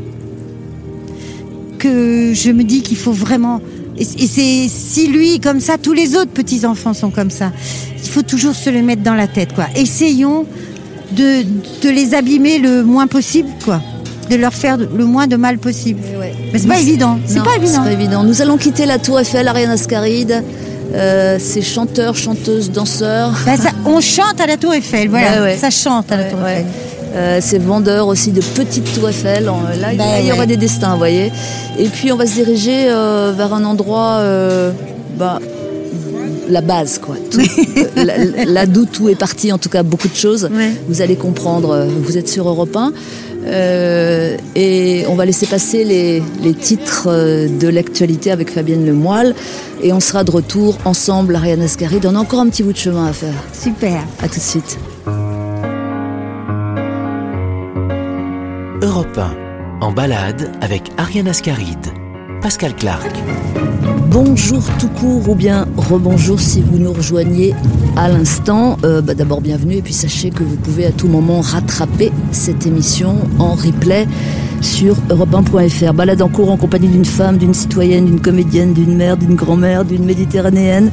Speaker 3: que je me dis qu'il faut vraiment et, c'est si lui comme ça, tous les autres petits enfants sont comme ça. Il faut toujours se le mettre dans la tête, quoi. Essayons de, de les abîmer le moins possible, quoi. De leur faire le moins de mal possible. Mais c'est pas évident. C'est pas évident.
Speaker 2: Pas évident. Nous allons quitter la Tour Eiffel, Ariane Ascaride. Euh, ces chanteurs, chanteuses, danseurs.
Speaker 3: Ça- on chante à la Tour Eiffel, voilà.
Speaker 2: Ouais.
Speaker 3: Ça chante à la Tour Eiffel.
Speaker 2: Euh, ces vendeurs aussi de petites tours Eiffel. Là, il-
Speaker 3: Ben
Speaker 2: là, il y
Speaker 3: ouais.
Speaker 2: aura des destins, vous voyez. Et puis, on va se diriger euh, vers un endroit, euh, bah, la base, quoi. Tout- là, là d'où tout est parti, en tout cas, beaucoup de choses.
Speaker 3: Ouais.
Speaker 2: Vous allez comprendre. Vous êtes sur Europe 1. Euh, et on va laisser passer les, les titres de l'actualité avec Fabienne Lemoyle. Et on sera de retour ensemble, Ariane Ascaride. On a encore un petit bout de chemin à faire.
Speaker 3: Super.
Speaker 2: À tout de suite.
Speaker 1: Europe 1, en balade avec Ariane Ascaride. Pascal Clark.
Speaker 2: Bonjour tout court ou bien rebonjour si vous nous rejoignez à l'instant. Euh, bah, D'abord bienvenue et puis sachez que vous pouvez à tout moment rattraper cette émission en replay sur europe1.fr. Balade en cours en compagnie d'une femme, d'une citoyenne, d'une comédienne, d'une mère, d'une grand-mère, d'une méditerranéenne.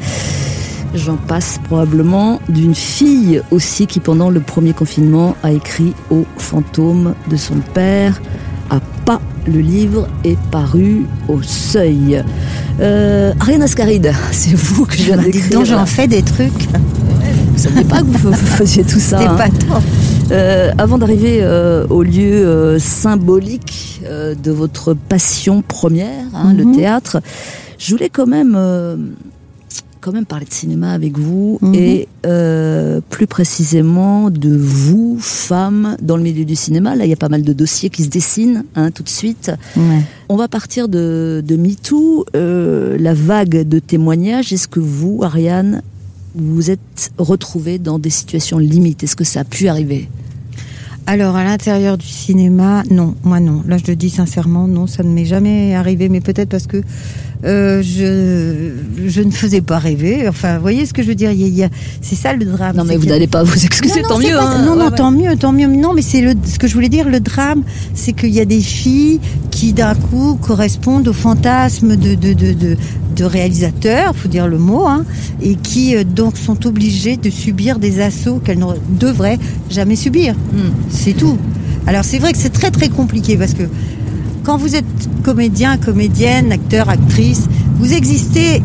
Speaker 2: J'en passe probablement d'une fille aussi qui pendant le premier confinement a écrit au fantôme de son père à pas. Le livre est paru au seuil. Euh, Ariane Ascaride, c'est vous que je viens
Speaker 3: Bah,
Speaker 2: d'écrire.
Speaker 3: j'en fais des trucs.
Speaker 2: Vous ne saviez pas que vous, faisiez tout ça.
Speaker 3: C'était
Speaker 2: hein.
Speaker 3: pas.
Speaker 2: Euh, avant d'arriver euh, au lieu euh, symbolique euh, de votre passion première, hein, le
Speaker 3: Mhm.
Speaker 2: théâtre, je voulais quand même, euh, quand même parler de cinéma avec vous
Speaker 3: Mhm.
Speaker 2: et euh, plus précisément de vous, femmes, dans le milieu du cinéma. Là, il y a pas mal de dossiers qui se dessinent hein, tout de suite. On va partir de, de MeToo, euh, la vague de témoignages. Est-ce que vous, Ariane, vous vous êtes retrouvée dans des situations limites? Est-ce que ça a pu arriver?
Speaker 3: Alors, à l'intérieur du cinéma, non, moi non. Là, je le dis sincèrement, non, ça ne m'est jamais arrivé, mais peut-être parce que euh, je, je ne faisais pas rêver. Enfin, vous voyez ce que je veux dire il y a- il y a- C'est ça le drame.
Speaker 2: Non, mais vous n'allez pas vous excuser,
Speaker 3: non,
Speaker 2: tant
Speaker 3: non,
Speaker 2: mieux. hein.
Speaker 3: Non,
Speaker 2: Ouais,
Speaker 3: non,
Speaker 2: ouais.
Speaker 3: tant mieux, tant mieux. Non, mais c'est le, ce que je voulais dire. Le drame, c'est qu'il y a des filles qui, d'un coup, correspondent au fantasme de, de, de, de, de réalisateurs, faut dire le mot, hein, et qui euh, donc sont obligées de subir des assauts qu'elles ne devraient jamais subir.
Speaker 2: Hmm.
Speaker 3: C'est tout. Alors c'est vrai que c'est très très compliqué parce que quand vous êtes comédien, comédienne, acteur, actrice, vous existez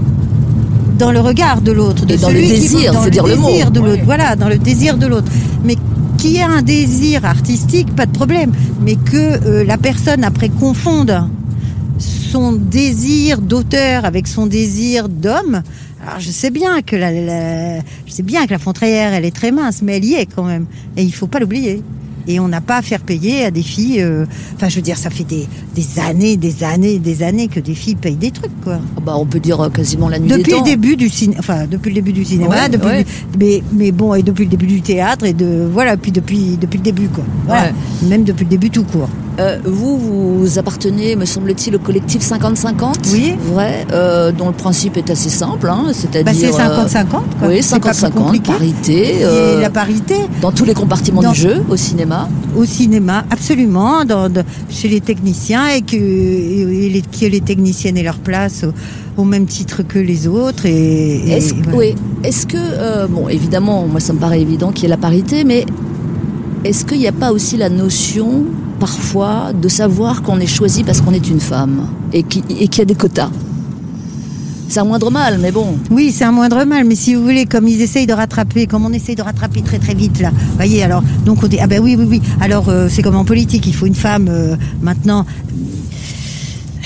Speaker 3: dans le regard de l'autre, de
Speaker 2: dans
Speaker 3: celui
Speaker 2: le
Speaker 3: qui-
Speaker 2: désir,
Speaker 3: dans
Speaker 2: faut
Speaker 3: le
Speaker 2: dire le mot.
Speaker 3: de l'autre. Voilà, dans le désir de l'autre. Mais qui a un désir artistique, pas de problème. Mais que euh, la personne après confonde son désir d'auteur avec son désir d'homme. Alors je sais bien que la, la- je sais bien que la Fontrière elle est très mince, mais elle y est quand même. Et il faut pas l'oublier. Et on n'a pas à faire payer à des filles. euh, Enfin, je veux dire, ça fait des, des années, des années, des années que des filles payent des trucs, quoi.
Speaker 2: Ah Bah, on peut dire euh, quasiment la nuit des
Speaker 3: Depuis le début du cinéma, enfin depuis le début du cinéma,
Speaker 2: Ouais,
Speaker 3: depuis
Speaker 2: ouais.
Speaker 3: le- mais mais bon et depuis le début du théâtre et de voilà puis depuis depuis le début quoi. Voilà.
Speaker 2: Ouais.
Speaker 3: Même depuis le début tout court.
Speaker 2: Euh, vous, vous appartenez, me semble-t-il, au collectif 50-50
Speaker 3: Oui.
Speaker 2: Vrai, euh, dont le principe est assez simple, hein, c'est-à-dire...
Speaker 3: Bah, c'est
Speaker 2: euh,
Speaker 3: 50-50 quoi.
Speaker 2: oui,
Speaker 3: C'est pas plus
Speaker 2: 50-50,
Speaker 3: compliqué.
Speaker 2: parité,
Speaker 3: Et la parité
Speaker 2: dans tous les compartiments
Speaker 3: Dans-
Speaker 2: du jeu, au cinéma.
Speaker 3: au cinéma, absolument, dans, de- chez les techniciens et que, et les, que les techniciennes aient leur place au, au même titre que les autres. Et, et
Speaker 2: Est-ce
Speaker 3: voilà.
Speaker 2: oui, est-ce que, euh, bon, évidemment, moi ça me paraît évident qu'il y ait la parité, mais est-ce qu'il n'y a pas aussi la notion, parfois, de savoir qu'on est choisi parce qu'on est une femme et qu'il y a des quotas? C'est un moindre mal, mais bon.
Speaker 3: Oui, c'est un moindre mal, mais si vous voulez, comme ils essayent de rattraper, comme on essaye de rattraper très très vite là, voyez, alors, donc on dit, ah ben oui, oui, oui, alors euh, c'est comme en politique, il faut une femme euh, maintenant.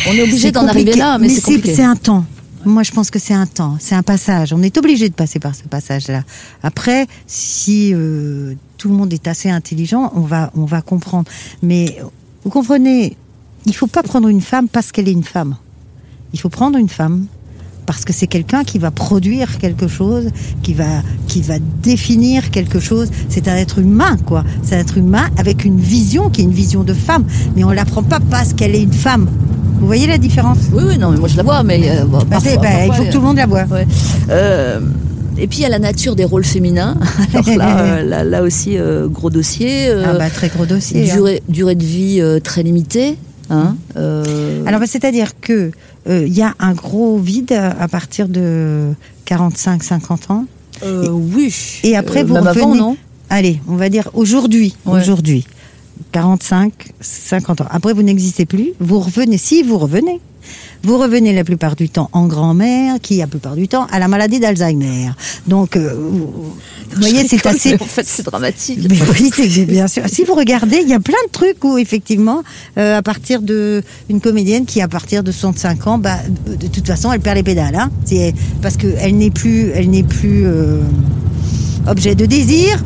Speaker 2: On est obligé d'en arriver là, mais, c'est compliqué.
Speaker 3: C'est un temps. Moi, je pense que c'est un temps, c'est un passage. On est obligé de passer par ce passage-là. Après, si euh, tout le monde est assez intelligent, on va, on va comprendre. Mais vous comprenez, il faut pas prendre une femme parce qu'elle est une femme. Il faut prendre une femme parce que c'est quelqu'un qui va produire quelque chose, qui va, qui va définir quelque chose. C'est un être humain, quoi. C'est un être humain avec une vision qui est une vision de femme. Mais on la prend pas parce qu'elle est une femme. Vous voyez la différence?
Speaker 2: Oui, oui, non, mais moi je la vois, mais euh,
Speaker 3: Bah,
Speaker 2: parfois-
Speaker 3: bah, Il faut que tout le monde la voie.
Speaker 2: Ouais. Euh, et puis il y a la nature des rôles féminins. Alors là, euh, là, là aussi, euh, gros dossier. euh,
Speaker 3: Ah bah, très gros dossier. hein.
Speaker 2: durée, durée de vie euh, très limitée. Hein, euh,
Speaker 3: Alors, c'est-à-dire que euh, il y a un gros vide à partir de 45-50 ans.
Speaker 2: euh, oui.
Speaker 3: Et après,
Speaker 2: Euh,
Speaker 3: vous revenez.
Speaker 2: avant, non?
Speaker 3: Allez, on va dire aujourd'hui.
Speaker 2: Ouais.
Speaker 3: Aujourd'hui. 45, 50 ans. Après, vous n'existez plus. Vous revenez, si vous revenez. Vous revenez la plupart du temps en grand-mère, qui la plupart du temps a la maladie d'Alzheimer. Donc, euh, vous, voyez, c'est assez.
Speaker 2: En fait, c'est dramatique.
Speaker 3: Mais oui, c'est bien sûr. Si vous regardez, il y a plein de trucs où effectivement, euh, à partir de une comédienne qui à partir de 65 ans, bah, de toute façon, elle perd les pédales, hein. C'est parce que elle n'est plus, elle n'est plus euh, objet de désir.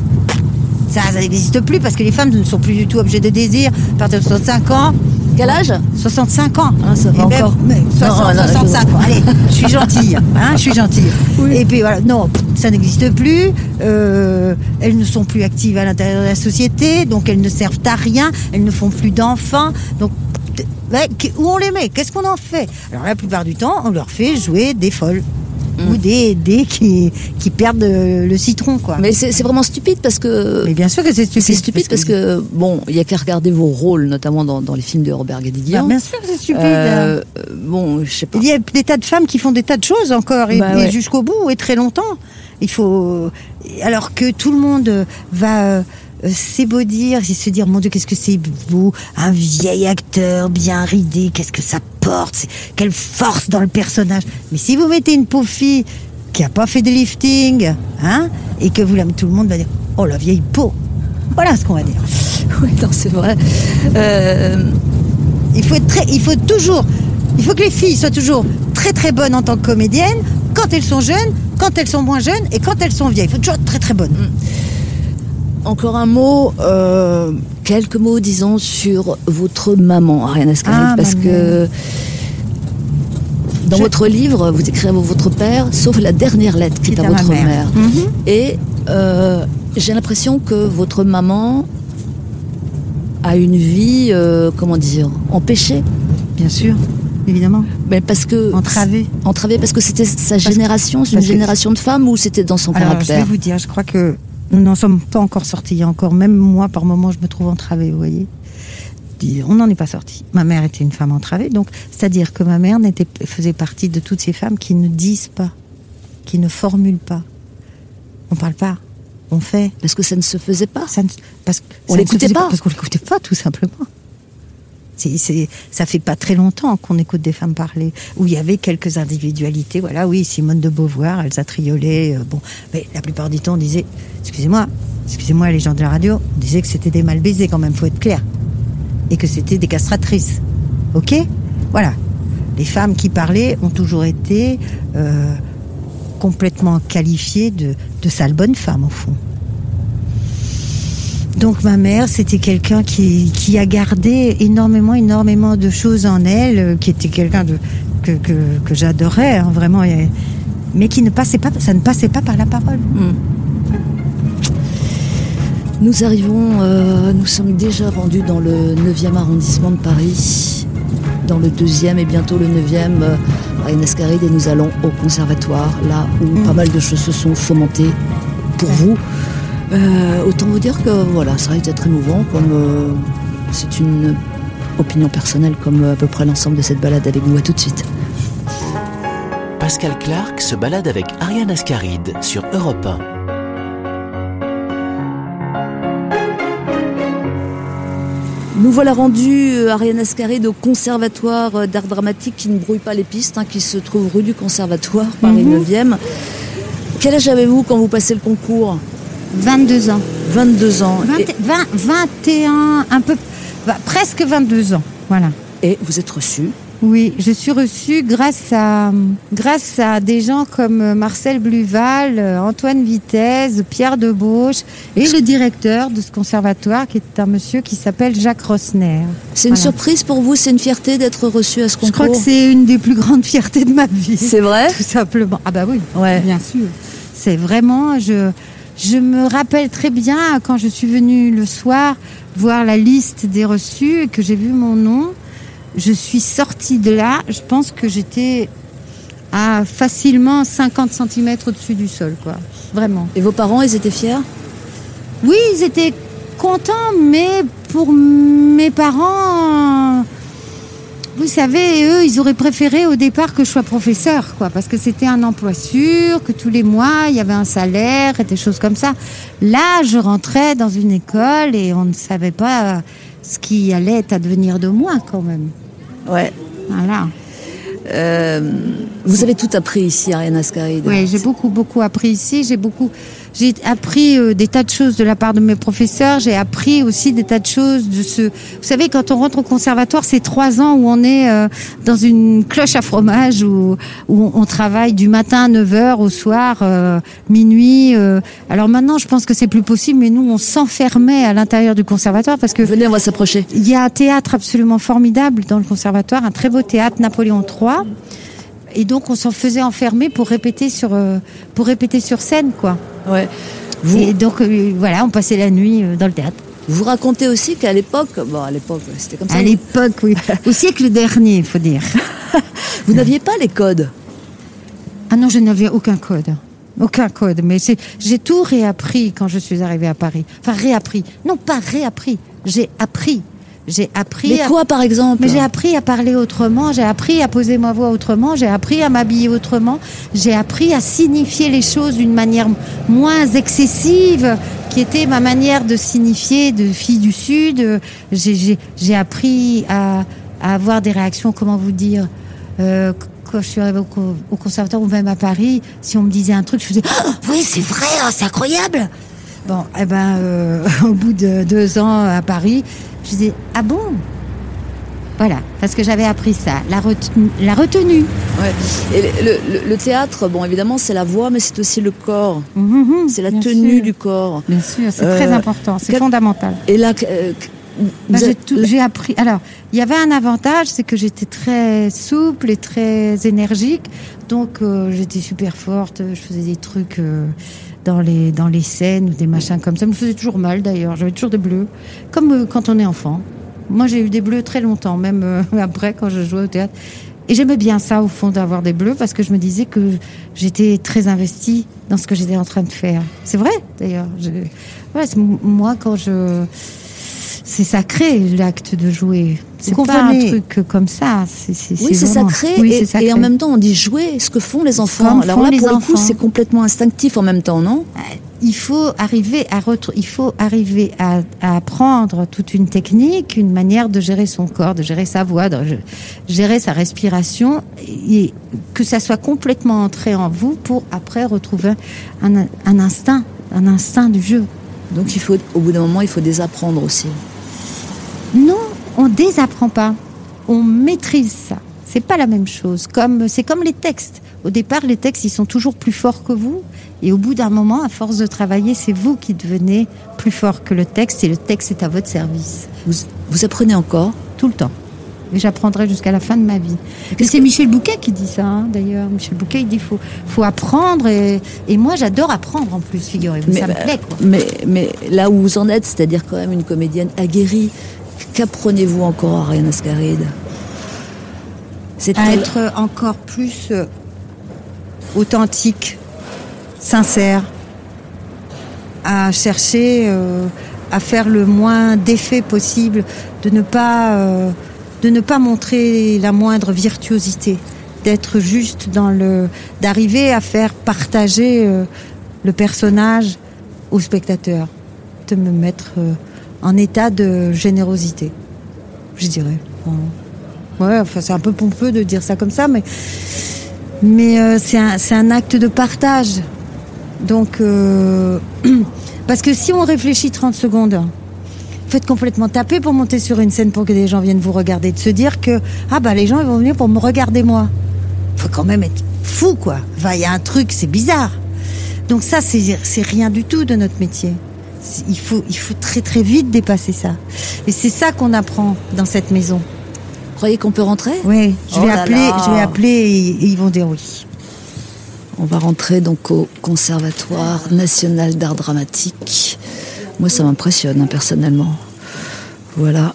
Speaker 3: Ça, ça n'existe plus parce que les femmes ne sont plus du tout objets de désir à partir de 65 ans.
Speaker 2: Quel âge?
Speaker 3: 65 ans.
Speaker 2: Ah, ça va
Speaker 3: Eh ben,
Speaker 2: encore.
Speaker 3: mais 60,
Speaker 2: Non, non, je-
Speaker 3: 65 ans. Allez, je suis gentille. Hein, je suis gentille. Et puis voilà, non, ça n'existe plus. Euh, elles ne sont plus actives à l'intérieur de la société, donc elles ne servent à rien. Elles ne font plus d'enfants. Donc, où on les met? Qu'est-ce qu'on en fait? Alors la plupart du temps, on leur fait jouer des folles.
Speaker 2: Mm.
Speaker 3: Ou des, des qui, qui perdent euh, le citron, quoi.
Speaker 2: Mais c'est vraiment stupide parce que.
Speaker 3: Mais bien sûr que c'est stupide.
Speaker 2: C'est stupide parce que, bon, il y a qu'à regarder vos rôles, notamment dans, dans les films de Robert Guédiguian.
Speaker 3: bien sûr que c'est stupide.
Speaker 2: Euh, euh, bon, je sais pas.
Speaker 3: Il y a des tas de femmes qui font des tas de choses encore et,
Speaker 2: Bah
Speaker 3: et jusqu'au bout et très longtemps. Il faut alors que tout le monde va euh, s'ébaudir, et se dire mon Dieu qu'est-ce que c'est beau, un vieil acteur bien ridé, qu'est-ce que ça porte, c'est- quelle force dans le personnage. Mais si vous mettez une pauvre fille qui a pas fait de lifting, hein, et que vous la tout le monde va dire oh la vieille peau. Voilà ce qu'on va dire.
Speaker 2: Oui, non, c'est vrai. Euh,
Speaker 3: Il faut être très, il faut toujours, il faut que les filles soient toujours très très bonnes en tant que comédiennes, quand elles sont jeunes, quand elles sont moins jeunes et quand elles sont vieilles. Il faut toujours être très très bonnes.
Speaker 2: Encore un mot, euh, quelques mots, disons, sur votre maman, Ariane Ascaride,
Speaker 3: Ah,
Speaker 2: parce que dans
Speaker 3: Je-
Speaker 2: votre livre, vous écrivez votre père, sauf la dernière lettre qui est à votre mère.
Speaker 3: Mhm.
Speaker 2: Et euh, j'ai l'impression que votre maman a une vie, euh, comment dire, empêchée.
Speaker 3: Bien sûr, évidemment.
Speaker 2: Mais parce que
Speaker 3: Entravée.
Speaker 2: entravée parce que c'était sa génération, c'est une génération de femmes ou c'était dans son
Speaker 3: Alors, je vais
Speaker 2: caractère
Speaker 3: vous dire, je crois que nous n'en sommes pas encore sortis. Encore, même moi, par moments, je me trouve entravée, vous voyez. On n'en est pas sorti. Ma mère était une femme entravée, donc c'est-à-dire que ma mère n'était, faisait partie de toutes ces femmes qui ne disent pas, qui ne formulent pas. On parle pas, on fait.
Speaker 2: Parce que ça ne se faisait pas.
Speaker 3: Ça ne- parce
Speaker 2: l'écoutait pas.
Speaker 3: Parce qu'on l'écoutait pas, tout simplement. C'est, ça fait pas très longtemps qu'on écoute des femmes parler, où il y avait quelques individualités. Voilà, oui, Simone de Beauvoir, Elsa Triolet. euh, bon, mais la plupart du temps, on disait, excusez-moi, excusez-moi, les gens de la radio, on disait que c'était des mal baisés quand même, faut être clair, et que c'était des castratrices. Ok? Voilà. Les femmes qui parlaient ont toujours été euh, complètement qualifiées de, de sales bonnes femmes, au fond. Donc ma mère, c'était quelqu'un qui, qui a gardé énormément, énormément de choses en elle, euh, qui était quelqu'un de que, que, que j'adorais, hein, vraiment, mais qui ne passait pas, ça ne passait pas par la parole.
Speaker 2: Nous arrivons, euh, nous sommes déjà rendus dans le 9e arrondissement de Paris, dans le 2e et bientôt le 9e euh, Ariane Ascaride et nous allons au conservatoire, là où
Speaker 3: Mm.
Speaker 2: pas mal de choses se sont fomentées pour vous. Euh, autant vous dire que voilà, ça risque d'être émouvant, comme euh, c'est une opinion personnelle, comme euh, à peu près l'ensemble de cette balade avec nous. À tout de suite.
Speaker 1: Pascal Clark se balade avec Ariane Ascaride sur Europe 1.
Speaker 2: Nous voilà rendus, euh, Ariane Ascaride, au conservatoire d'art dramatique qui ne brouille pas les pistes, hein, qui se trouve rue du conservatoire, Paris
Speaker 3: Mhm.
Speaker 2: 9e. Quel âge avez-vous quand vous passez le concours?
Speaker 3: 22 ans.
Speaker 2: 22 ans.
Speaker 3: 20
Speaker 2: Et,
Speaker 3: 20 21, un peu, bah, presque 22 ans. Voilà.
Speaker 2: et vous êtes reçu?
Speaker 3: Oui, je suis reçue grâce à, grâce à des gens comme euh, Marcel Bluval, euh, Antoine Vitesse, Pierre Debauche et le directeur de ce conservatoire qui est un monsieur qui s'appelle Jacques Rosner.
Speaker 2: C'est une
Speaker 3: Voilà.
Speaker 2: surprise pour vous, c'est une fierté d'être reçu à ce
Speaker 3: Je
Speaker 2: concours
Speaker 3: crois que c'est une des plus grandes fiertés de ma vie.
Speaker 2: C'est vrai?
Speaker 3: Tout simplement. Ah bah oui,
Speaker 2: Ouais.
Speaker 3: bien sûr. C'est vraiment, je, je me rappelle très bien quand je suis venue le soir voir la liste des reçus et que j'ai vu mon nom. Je suis sortie de là, je pense que j'étais à facilement 50 cm au-dessus du sol, quoi. Vraiment.
Speaker 2: Et vos parents, ils étaient fiers?
Speaker 3: Oui, ils étaient contents, mais pour mes parents, vous savez, eux, ils auraient préféré au départ que je sois professeur, quoi, parce que c'était un emploi sûr, que tous les mois, il y avait un salaire et des choses comme ça. Là, je rentrais dans une école et on ne savait pas ce qui allait advenir de moi, quand même.
Speaker 2: Ouais.
Speaker 3: Voilà.
Speaker 2: Euh, vous avez tout appris ici, Ariane Ascaride.
Speaker 3: Oui, j'ai beaucoup, beaucoup appris ici. J'ai beaucoup, j'ai appris euh, des tas de choses de la part de mes professeurs. J'ai appris aussi des tas de choses de ce. Vous savez, quand on rentre au conservatoire, c'est trois ans où on est euh, dans une cloche à fromage où, où on travaille du matin à 9 h au soir, euh, minuit. euh. Alors maintenant, je pense que c'est plus possible, mais nous, on s'enfermait à l'intérieur du conservatoire parce que
Speaker 2: Venez, on va s'approcher.
Speaker 3: il y a un théâtre absolument formidable dans le conservatoire, un très beau théâtre Napoléon III. Et donc on s'en faisait enfermer pour répéter sur euh, pour répéter sur scène quoi.
Speaker 2: Ouais. Vous,
Speaker 3: Et donc euh, voilà, on passait la nuit euh, dans le théâtre.
Speaker 2: vous racontez aussi qu'à l'époque, bon, à l'époque, c'était comme ça.
Speaker 3: À l'époque, oui. Au siècle dernier, il faut dire.
Speaker 2: Vous n'aviez pas les codes.
Speaker 3: Ah non, je n'avais aucun code. Aucun code. Mais j'ai tout réappris quand je suis arrivée à Paris. Enfin, réappris. Non, pas réappris. J'ai appris. J'ai appris.
Speaker 2: Mais
Speaker 3: à-
Speaker 2: quoi, par exemple
Speaker 3: Mais j'ai appris à parler autrement, j'ai appris à poser ma voix autrement, j'ai appris à m'habiller autrement, j'ai appris à signifier les choses d'une manière moins excessive, qui était ma manière de signifier de fille du Sud. J'ai- J'ai j'ai appris à, à avoir des réactions, comment vous dire euh, quand je suis arrivée au, co- au conservatoire ou même à Paris, si on me disait un truc, je faisais Ah, oui c'est vrai, ah, c'est incroyable. Bon, eh ben, euh, au bout de deux ans à Paris, je disais ah bon. Voilà, parce que j'avais appris ça, la retenue. La retenue.
Speaker 2: Ouais. Et le, le- le théâtre, bon, évidemment, c'est la voix, mais c'est aussi le corps.
Speaker 3: Mhm,
Speaker 2: C'est la tenue
Speaker 3: sûr.
Speaker 2: du corps.
Speaker 3: Bien sûr, c'est
Speaker 2: Euh,
Speaker 3: très important, c'est fondamental.
Speaker 2: Et là, euh,
Speaker 3: Bah, j'ai tout- j'ai appris. Alors, il y avait un avantage, c'est que j'étais très souple et très énergique, donc euh, j'étais super forte. Je faisais des trucs euh, dans les dans les scènes ou des machins comme ça. Ça me faisait toujours mal d'ailleurs. J'avais toujours des bleus, comme euh, quand on est enfant. Moi, j'ai eu des bleus très longtemps, même euh, après quand je jouais au théâtre. Et j'aimais bien ça au fond d'avoir des bleus parce que je me disais que j'étais très investie dans ce que j'étais en train de faire. C'est vrai d'ailleurs. Je- moi quand je c'est sacré l'acte de jouer. C'est pas un truc comme ça.
Speaker 2: Oui, c'est sacré,
Speaker 3: Oui,
Speaker 2: et,
Speaker 3: c'est sacré.
Speaker 2: et en même temps, on dit jouer ce que font les enfants. Alors là, pour le coup, c'est complètement instinctif en même temps, non?
Speaker 3: Il faut arriver à il faut arriver à, apprendre toute une technique, une manière de gérer son corps, de gérer sa voix, de gérer sa respiration, et que ça soit complètement entré en vous pour après retrouver un, un instinct, un instinct du jeu.
Speaker 2: Donc il faut, au bout d'un moment, il faut désapprendre aussi.
Speaker 3: Non, on désapprend pas, on maîtrise ça. C'est pas la même chose. Comme c'est comme les textes. Au départ, les textes, ils sont toujours plus forts que vous. Et au bout d'un moment, à force de travailler, c'est vous qui devenez plus fort que le texte et le texte est à votre service.
Speaker 2: Vous, apprenez encore?
Speaker 3: Tout le temps. Et j'apprendrai jusqu'à la fin de ma vie. Et c'est Michel Bouquet qui dit ça, hein, d'ailleurs. Michel Bouquet, il dit faut, faut apprendre. Et, moi, j'adore apprendre en plus, figurez-vous. Ça me bah, plaît.
Speaker 2: Mais, mais là où vous en êtes, c'est-à-dire quand même une comédienne aguerrie, qu'apprenez-vous encore, Ariane Ascaride
Speaker 3: C'est à être encore plus euh, authentique, sincère, à chercher euh, à faire le moins d'effet possible, de ne pas euh, de ne pas montrer la moindre virtuosité, d'être juste dans le d'arriver à faire partager euh, le personnage au spectateur, de me mettre en état de générosité, je dirais. Ouais, enfin c'est un peu pompeux de dire ça comme ça, mais mais euh, c'est un, un, acte de partage. Donc, euh, parce que si on réfléchit 30 secondes, complètement taper pour monter sur une scène pour que des gens viennent vous regarder, de se dire que ah bah les gens ils vont venir pour me regarder moi. Faut quand même être fou quoi. il y a un truc, c'est bizarre. Donc ça c'est rien du tout de notre métier. Il faut, il faut très très vite dépasser ça. Et c'est ça qu'on apprend dans cette maison
Speaker 2: croyez qu'on peut rentrer?
Speaker 3: Oui, je vais, oh appeler, je vais appeler et, ils vont dire oui.
Speaker 2: On va rentrer donc au Conservatoire national d'art dramatique. Moi, ça m'impressionne hein, personnellement. Voilà.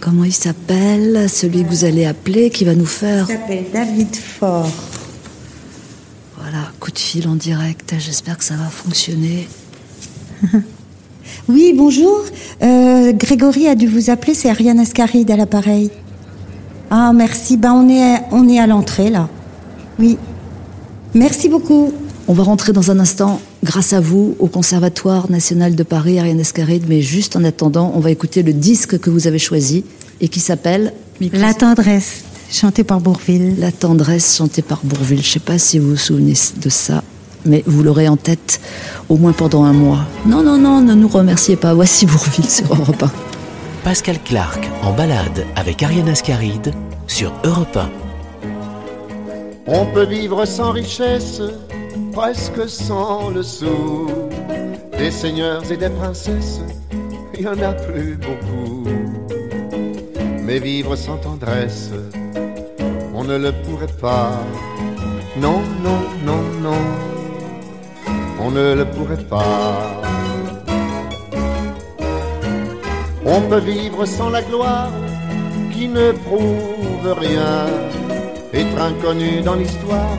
Speaker 2: Comment il s'appelle Celui que vous allez appeler, qui va nous faire.
Speaker 3: Il s'appelle David Fort.
Speaker 2: Voilà, coup de fil en direct. J'espère que ça va fonctionner.
Speaker 3: oui, bonjour. Euh, Grégory a dû vous appeler, c'est Ariane Ascaride à l'appareil. Ah, merci. Ben, on est, on est à l'entrée, là. Oui. Merci beaucoup.
Speaker 2: On va rentrer dans un instant, grâce à vous, au Conservatoire national de Paris, Ariane Escaride. Mais juste en attendant, on va écouter le disque que vous avez choisi et qui s'appelle
Speaker 3: La tendresse, chanté par Bourville.
Speaker 2: La tendresse, chantée par Bourville. Je ne sais pas si vous vous souvenez de ça, mais vous l'aurez en tête au moins pendant un mois. Non, non, non, ne nous remerciez pas. Voici Bourville sur Europe 1.
Speaker 1: Pascal Clark en balade avec Ariane Ascaride sur Europe 1.
Speaker 8: On peut vivre sans richesse, presque sans le sou. Des seigneurs et des princesses, il y en a plus beaucoup. Mais vivre sans tendresse, on ne le pourrait pas. Non, non, non, non, on ne le pourrait pas. On peut vivre sans la gloire qui ne prouve rien, être inconnu dans l'histoire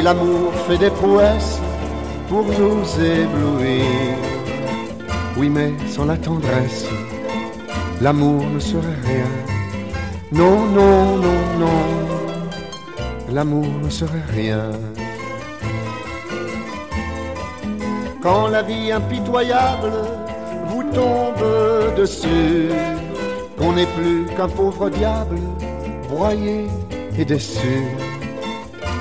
Speaker 8: et l'amour fait des prouesses pour nous éblouir. Oui, mais sans la tendresse, l'amour ne serait rien. Non, non, non, non, l'amour ne serait rien. Quand la vie impitoyable vous tombe dessus, on n'est plus qu'un pauvre diable, broyé et déçu.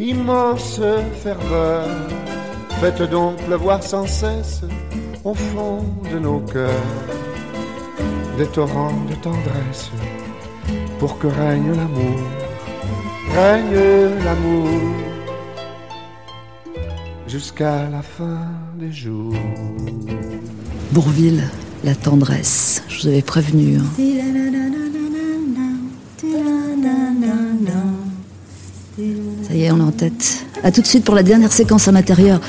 Speaker 8: immense ferveur, faites donc pleuvoir sans cesse au fond de nos cœurs des torrents de tendresse pour que règne l'amour, règne l'amour jusqu'à la fin des jours.
Speaker 2: Bourville, la tendresse. Je vous avais prévenu. hein. On est en tête. A tout de suite pour la dernière séquence à l'intérieur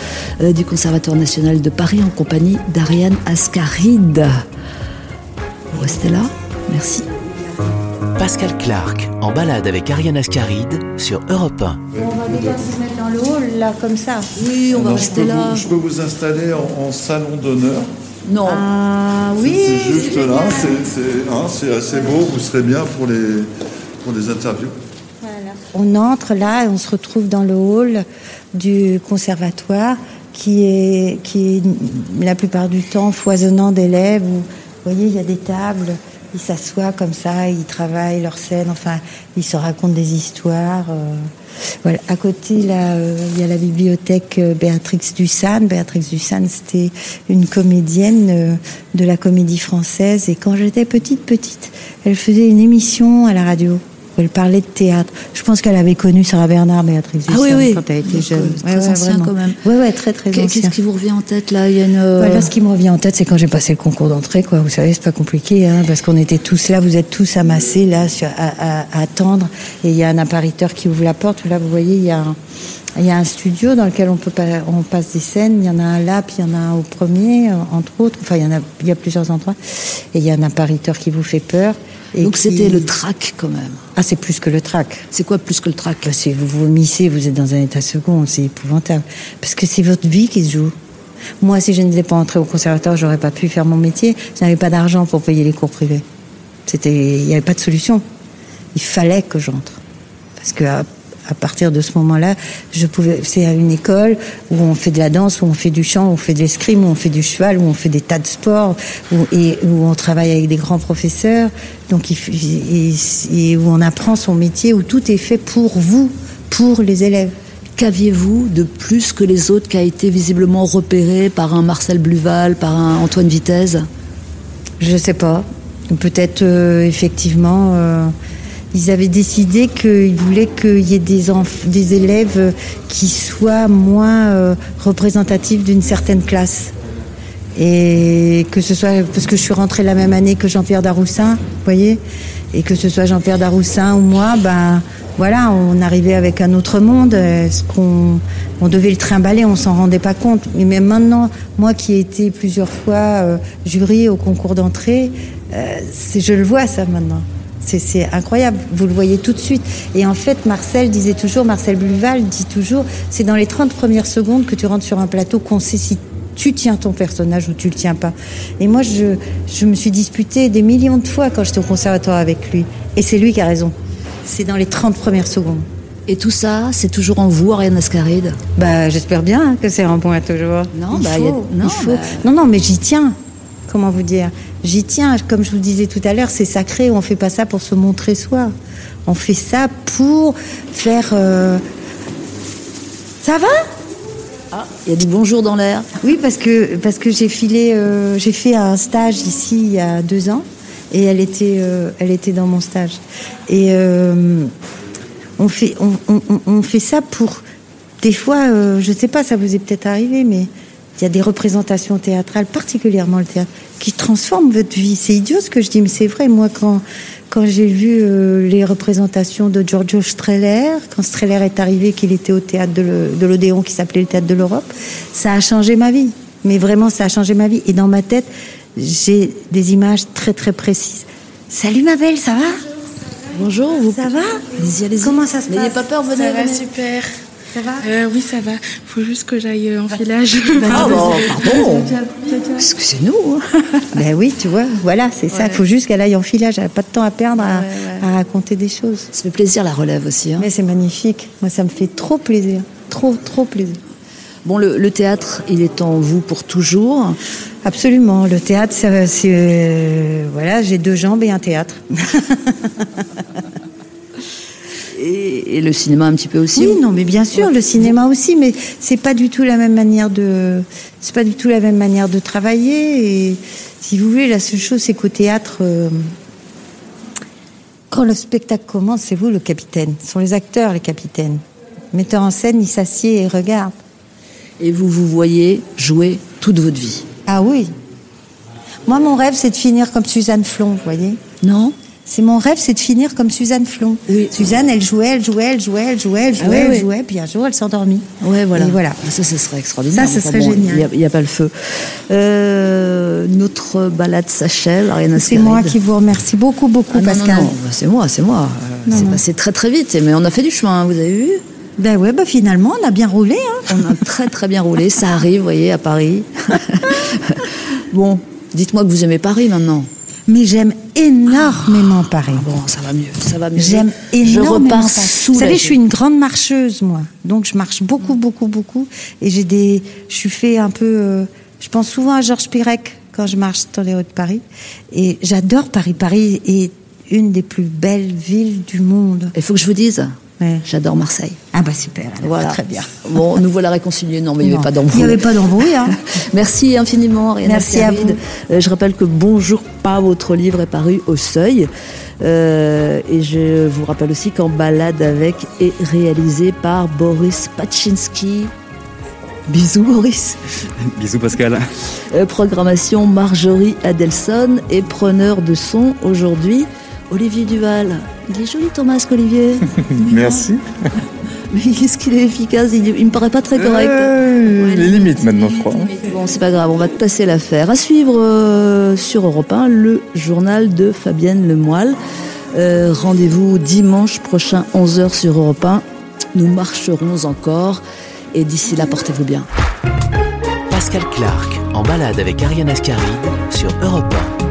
Speaker 2: euh, du Conservatoire national de Paris en compagnie d'Ariane Ascaride. Vous restez là Merci.
Speaker 1: Pascal Clark en balade avec Ariane Ascaride sur Europe 1.
Speaker 3: On va déjà se mettre dans le hall, là, comme ça.
Speaker 2: Oui, on va rester là.
Speaker 9: vous, je peux vous installer en, en salon d'honneur.
Speaker 2: Non.
Speaker 3: Ah oui
Speaker 9: c'est juste là, c'est- hein, c'est assez beau, vous serez bien pour les, pour les interviews.
Speaker 3: On entre là et on se retrouve dans le hall du conservatoire qui est, qui est la plupart du temps foisonnant d'élèves. Où, vous voyez, il y a des tables, ils s'assoient comme ça, ils travaillent leur scène, enfin, ils se racontent des histoires. euh. Voilà. À côté, là, euh, il y a la bibliothèque euh, Béatrix Dussane. Béatrix Dussane, c'était une comédienne de la comédie française. Et quand j'étais petite, petite, elle faisait une émission à la radio. Elle parlait de théâtre. Je pense qu'elle avait connu Sarah Bernard, Béatrix
Speaker 2: Ah
Speaker 3: Dussane,
Speaker 2: oui, oui.
Speaker 3: quand elle était jeune.
Speaker 2: très ancien
Speaker 3: vraiment.
Speaker 2: quand même.
Speaker 3: Ouais, ouais, très, très ancien.
Speaker 2: Qu'est-ce qui vous revient en tête là Il y a une.
Speaker 3: Voilà, ce qui me revient en tête, c'est quand j'ai passé le concours d'entrée, quoi. Vous savez, c'est pas compliqué, hein, parce qu'on était tous là, vous êtes tous amassés là, à, à- à attendre, et il y a un appariteur qui ouvre la porte. Là, vous voyez, il y a un, il y a un studio dans lequel on peut pas, on passe des scènes. Il y en a un là, puis il y en a un au premier, euh, entre autres. Enfin, il y en a, il y a plusieurs endroits. Et il y a un appariteur qui vous fait peur. Et
Speaker 2: Donc
Speaker 3: qui-
Speaker 2: c'était le trac quand même.
Speaker 3: Ah, c'est plus que le trac.
Speaker 2: C'est quoi plus que le trac?
Speaker 3: Bah, c'est vous vomissez, vous êtes dans un état second, c'est épouvantable. Parce que c'est votre vie qui se joue. Moi, si je n'étais pas entrée au conservatoire, j'aurais pas pu faire mon métier. Je n'avais pas d'argent pour payer les cours privés. C'était, il n'y avait pas de solution. Il fallait que j'entre. Parce que à, partir de ce moment-là, je pouvais. C'est à une école où on fait de la danse, où on fait du chant, où on fait de l'escrime, où on fait du cheval, où on fait des tas de sports, où, et où on travaille avec des grands professeurs. Donc, et, et où on apprend son métier, où tout est fait pour vous, pour les élèves.
Speaker 2: Qu'aviez-vous de plus que les autres qui a été visiblement repéré par un Marcel Bluval, par un Antoine Vitesse?
Speaker 3: Je sais pas. Peut-être euh, effectivement, euh, ils avaient décidé qu'ils voulaient qu'il y ait des, des élèves euh, qui soient moins euh, représentatifs d'une certaine classe. Et que ce soit parce que je suis rentrée la même année que Jean-Pierre Daroussin, vous voyez, et que ce soit Jean-Pierre Daroussin ou moi, ben voilà, on arrivait avec un autre monde. Est-ce qu'on on devait le trimballer, on s'en rendait pas compte. Mais même maintenant, moi qui ai été plusieurs fois euh, jury au concours d'entrée, euh, je le vois ça maintenant. C'est- incroyable, vous le voyez tout de suite. Et en fait, Marcel disait toujours, Marcel Bluval dit toujours, c'est dans les 30 premières secondes que tu rentres sur un plateau qu'on sait si tu tiens ton personnage ou tu le tiens pas. Et moi, je, je me suis disputée des millions de fois quand j'étais au conservatoire avec lui. Et c'est lui qui a raison. C'est dans les 30 premières secondes.
Speaker 2: Et tout ça, c'est toujours en vous, Ariane Ascaride
Speaker 3: Bah, j'espère bien que c'est en point toujours.
Speaker 2: Non,
Speaker 3: il
Speaker 2: bah,
Speaker 3: faut,
Speaker 2: y a- non,
Speaker 3: il faut.
Speaker 2: bah.
Speaker 3: Non, non, mais j'y tiens. Comment vous dire J'y tiens. Comme je vous disais tout à l'heure, c'est sacré. On fait pas ça pour se montrer soi. On fait ça pour faire. euh, Ça va?
Speaker 2: Ah, il y a du bonjour dans l'air.
Speaker 3: Oui, parce que parce que j'ai filé, euh, j'ai fait un stage ici il y a deux ans, et elle était euh, elle était dans mon stage. Et on fait on, on- on- on fait ça pour des fois, je sais pas, ça vous est peut-être arrivé, mais il y a des représentations théâtrales, particulièrement le théâtre, qui transforment votre vie. C'est idiot ce que je dis, mais c'est vrai. Moi, quand quand j'ai vu euh, les représentations de Giorgio Strehler, quand Strehler est arrivé, qu'il était au théâtre de l'Odéon, qui s'appelait le théâtre de l'Europe, ça a changé ma vie. Mais vraiment, ça a changé ma vie. Et dans ma tête, j'ai des images très très précises. Salut ma belle, ça va?
Speaker 2: Bonjour, vous.
Speaker 3: Ça va? Comment ça se
Speaker 2: N'ayez
Speaker 3: passe?
Speaker 2: pas peur, venez.
Speaker 10: Ça va
Speaker 2: venez.
Speaker 10: super.
Speaker 3: Ça va?
Speaker 10: Euh, oui, ça va. Faut juste que j'aille euh, en filage.
Speaker 2: Ah bon, pardon. Excusez-nous. hein.
Speaker 3: Ben oui, tu vois, voilà, c'est ça. Il faut juste qu'elle aille en filage. Elle n'a pas de temps à perdre à, à raconter des choses.
Speaker 2: Ça fait plaisir la relève aussi. hein.
Speaker 3: Mais c'est magnifique. Moi, ça me fait trop plaisir. Trop, trop plaisir.
Speaker 2: Bon, le, le théâtre, il est en vous pour toujours.
Speaker 3: Absolument. Le théâtre, c'est. euh, voilà, j'ai deux jambes et un théâtre.
Speaker 2: Et, et le cinéma un petit peu aussi.
Speaker 3: Oui, non, mais bien sûr, le cinéma aussi, mais c'est pas du tout la même manière de, c'est pas du tout la même manière de travailler. Et si vous voulez, la seule chose, c'est qu'au théâtre, euh, quand le spectacle commence, c'est vous le capitaine. Ce sont les acteurs les capitaines. Le metteur en scène, il s'assied et regarde.
Speaker 2: Et vous vous voyez jouer toute votre vie.
Speaker 3: Ah oui. Moi, mon rêve, c'est de finir comme Suzanne Flon, vous voyez.
Speaker 2: Non?
Speaker 3: C'est mon rêve, c'est de finir comme Suzanne Flon.
Speaker 2: Oui.
Speaker 3: Suzanne, elle jouait, elle jouait, elle jouait, elle jouait, elle jouait,
Speaker 2: Ah
Speaker 3: elle jouait, puis un jour, elle s'endormit.
Speaker 2: Ouais, voilà.
Speaker 3: Et voilà.
Speaker 2: Ça, ce serait extraordinaire.
Speaker 3: Ça, ce serait
Speaker 2: bon,
Speaker 3: génial.
Speaker 2: Il n'y a, pas le feu. Euh, notre balade s'achève. Ariane
Speaker 3: C'est moi qui vous remercie beaucoup, beaucoup,
Speaker 2: Ah, non,
Speaker 3: Pascal.
Speaker 2: non, non, c'est moi, c'est moi. Euh, c'est passé très très vite, mais on a fait du chemin, vous avez vu?
Speaker 3: Ben ouais, bah finalement, on a bien roulé. Hein.
Speaker 2: On a très très bien roulé, ça arrive, vous voyez, à Paris. bon, dites-moi que vous aimez Paris maintenant.
Speaker 3: Mais j'aime énormément Paris.
Speaker 2: Bon, ça va mieux, ça va mieux.
Speaker 3: J'aime
Speaker 2: Je
Speaker 3: énormément
Speaker 2: repars
Speaker 3: Paris.
Speaker 2: sous
Speaker 3: Vous savez, je suis une grande marcheuse, moi. Donc, je marche beaucoup, beaucoup, beaucoup. Et j'ai des. Je suis fait un peu. euh, je pense souvent à Georges Pirec quand je marche dans les rues de Paris. Et j'adore Paris. Paris est une des plus belles villes du monde.
Speaker 2: Il faut que je vous dise,
Speaker 3: Ouais.
Speaker 2: j'adore Marseille.
Speaker 3: Ah, bah super. alors,
Speaker 2: Voilà.
Speaker 3: Très bien.
Speaker 2: Bon, nous voilà réconciliés. Non, mais il n'y avait pas
Speaker 3: Il
Speaker 2: d'embrouille.
Speaker 3: n'y avait pas d'embrouille. Hein.
Speaker 2: Merci infiniment, Ariane
Speaker 3: Merci à
Speaker 2: Ascaride. Euh, je rappelle que Bonjour pas, votre livre est paru au Seuil. Euh, et je vous rappelle aussi qu'en balade avec est réalisé par Boris Pachinski. Bisous Boris.
Speaker 4: Bisous Pascal.
Speaker 2: Euh, programmation Marjorie Adelson et preneur de son aujourd'hui Olivier Duval. Il est joli ton masque Olivier.
Speaker 11: Merci.
Speaker 2: Mais est-ce qu'il est efficace? Il, il me paraît pas très correct.
Speaker 11: Euh, les limites maintenant, je crois.
Speaker 2: Bon, c'est pas grave, on va te passer l'affaire. À suivre euh, sur Europe 1, le journal de Fabienne Lemoyle. Euh, Rendez-vous dimanche prochain, 11h sur Europe 1. Nous marcherons encore. Et d'ici là, portez-vous bien.
Speaker 1: Pascal Clark en balade avec Ariane Ascaride sur Europe 1.